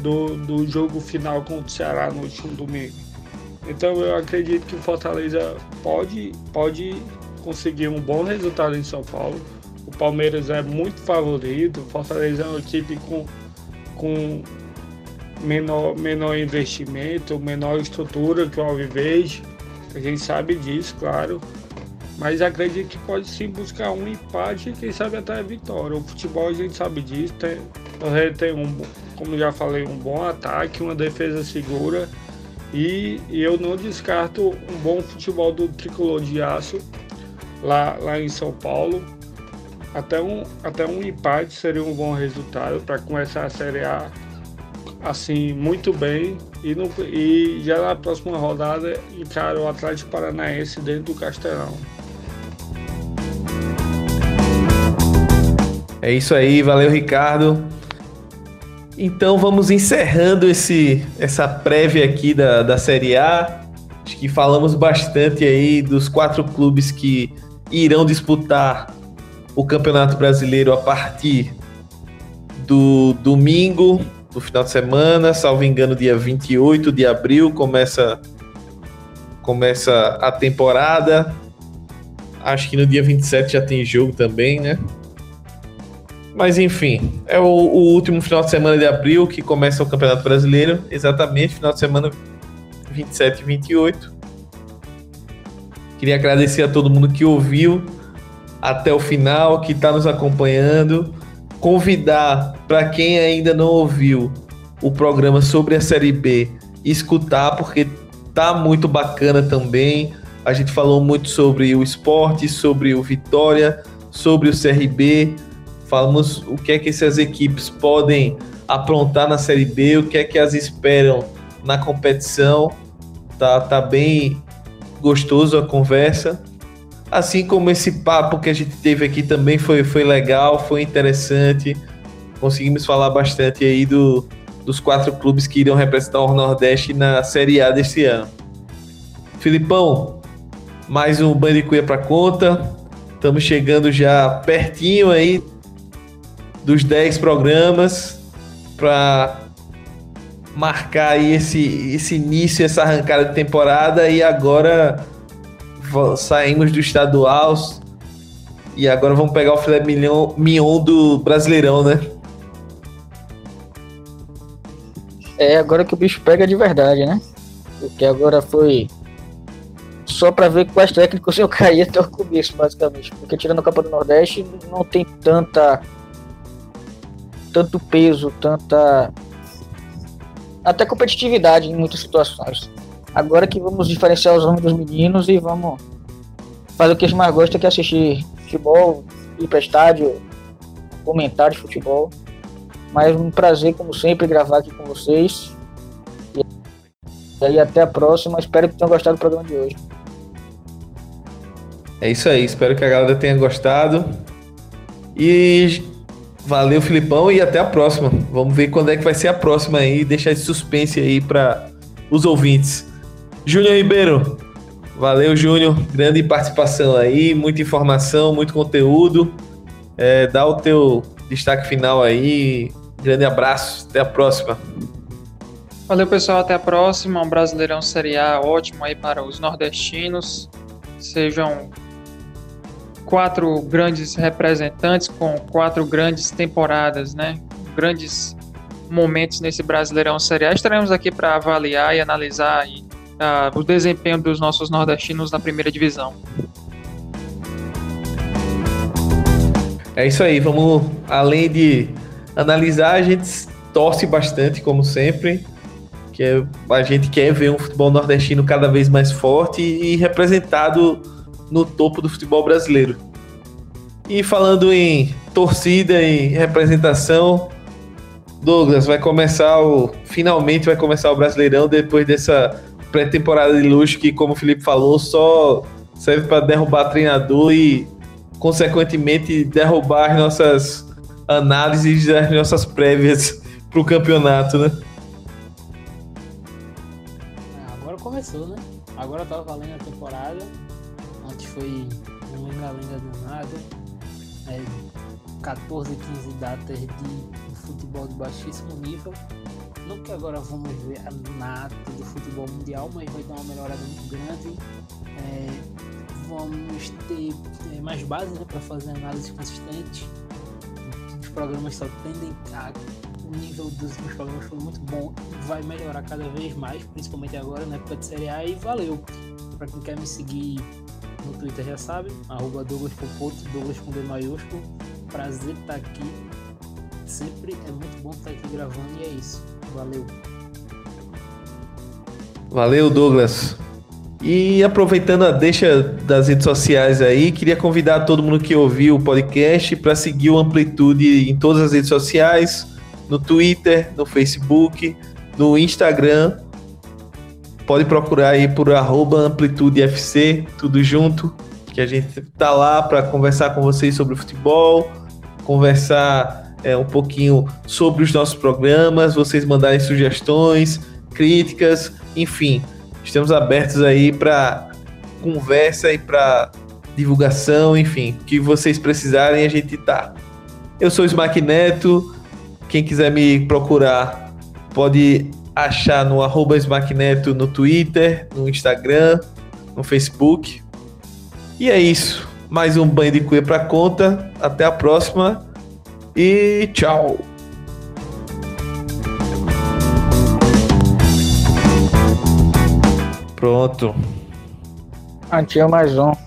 do, do jogo final contra o Ceará no último domingo. Então eu acredito que o Fortaleza pode, pode conseguir um bom resultado em São Paulo. O Palmeiras é muito favorito, o Fortaleza é uma equipe com, com menor, menor investimento, menor estrutura que o Alviverde. A gente sabe disso, claro. Mas acredito que pode sim buscar um empate e quem sabe até a vitória. O futebol a gente sabe disso. Tem, tem um, como já falei, um bom ataque, uma defesa segura. E, eu não descarto um bom futebol do tricolor de aço lá, lá em São Paulo. Até um, até um empate seria um bom resultado para começar a Série A assim muito bem e, no, e já na próxima rodada encara o Atlético Paranaense dentro do Castelão. É isso aí, valeu Ricardo. Então vamos encerrando esse, essa prévia aqui da, da Série A. Acho que falamos bastante aí dos quatro clubes que irão disputar o Campeonato Brasileiro a partir do domingo do final de semana, salvo engano, dia 28 de abril começa começa a temporada. Acho que no dia 27 já tem jogo também, né? Mas enfim, é o, o, último final de semana de abril que começa o Campeonato Brasileiro, exatamente, final de semana 27 e 28. Queria agradecer a todo mundo que ouviu até o final, que está nos acompanhando. Convidar para quem ainda não ouviu o programa sobre a Série B, escutar, porque tá muito bacana também. A gente falou muito sobre o esporte, sobre o Vitória, sobre o CRB Falamos o que é que essas equipes podem aprontar na Série B, o que é que elas esperam na competição. Tá, tá bem gostoso a conversa. Assim como esse papo que a gente teve aqui também foi, foi legal, foi interessante. Conseguimos falar bastante aí do, dos quatro clubes que irão representar o Nordeste na Série A deste ano. Filipão, mais um Bandicuia para conta. Estamos chegando já pertinho aí dos 10 programas para marcar aí esse, esse início, essa arrancada de temporada e agora saímos do estadual e agora vamos pegar o filé mignon, mignon do Brasileirão, né? É, agora que o bicho pega de verdade, né? Porque agora foi só para ver quais técnicos eu caí até o começo, basicamente. Porque tirando a Copa do Nordeste, não tem tanta tanto peso, tanta até competitividade em muitas situações. Agora que vamos diferenciar os homens dos meninos e vamos fazer o que eles mais gostam, que é assistir futebol, ir para estádio, comentar de futebol. Mas um prazer, como sempre, gravar aqui com vocês. E aí até a próxima. Espero que tenham gostado do programa de hoje. É isso aí, espero que a galera tenha gostado. E Valeu, Filipão, e até a próxima. Vamos ver quando é que vai ser a próxima aí, deixar esse suspense aí para os ouvintes. Júnior Ribeiro, valeu, Júnior. Grande participação aí, muita informação, muito conteúdo. É, dá o teu destaque final aí. Grande abraço, até a próxima. Valeu, pessoal, até a próxima. Um Brasileirão Série A ótimo aí para os nordestinos. Sejam quatro grandes representantes com quatro grandes temporadas, né? Grandes momentos nesse Brasileirão Série A. Estaremos aqui para avaliar e analisar e, uh, o desempenho dos nossos nordestinos na primeira divisão. É isso aí, vamos além de analisar, a gente torce bastante, como sempre, que é, a gente quer ver um futebol nordestino cada vez mais forte e representado no topo do futebol brasileiro. E falando em torcida e representação, Douglas, vai começar o. Finalmente vai começar o Brasileirão depois dessa pré-temporada de luxo que, como o Felipe falou, só serve para derrubar treinador e, consequentemente, derrubar as nossas análises das nossas prévias para o campeonato, né? Agora começou, né? Agora tava valendo a temporada foi um lenga-lenga danado. É, 14, 15 datas de, futebol de baixíssimo nível. Não que agora vamos ver a nata do futebol mundial, mas vai dar uma melhorada muito grande. É, vamos ter é, mais bases né, para fazer análise consistente. Os programas só tendem a. O nível dos últimos programas foi muito bom e vai melhorar cada vez mais, principalmente agora na época de Série A. E valeu! Para quem quer me seguir no Twitter já sabe, arroba Douglas Popoto, Douglas com D maiúsculo. Prazer estar aqui. Sempre é muito bom estar aqui gravando e é isso. Valeu. Valeu, Douglas. E aproveitando a deixa das redes sociais aí, queria convidar todo mundo que ouviu o podcast para seguir o Amplitude em todas as redes sociais, no Twitter, no Facebook, no Instagram Pode procurar aí por AmplitudeFC, tudo junto, que a gente tá lá para conversar com vocês sobre o futebol, conversar é, um pouquinho sobre os nossos programas, vocês mandarem sugestões, críticas, enfim, estamos abertos aí para conversa e para divulgação, enfim, que vocês precisarem, a gente tá. Eu sou o Smack Neto. Quem quiser me procurar pode achar no arroba Neto no Twitter, no Instagram, no Facebook. E é isso. Mais um banho de cuia pra conta. Até a próxima. E tchau. Pronto. Ah, mais um.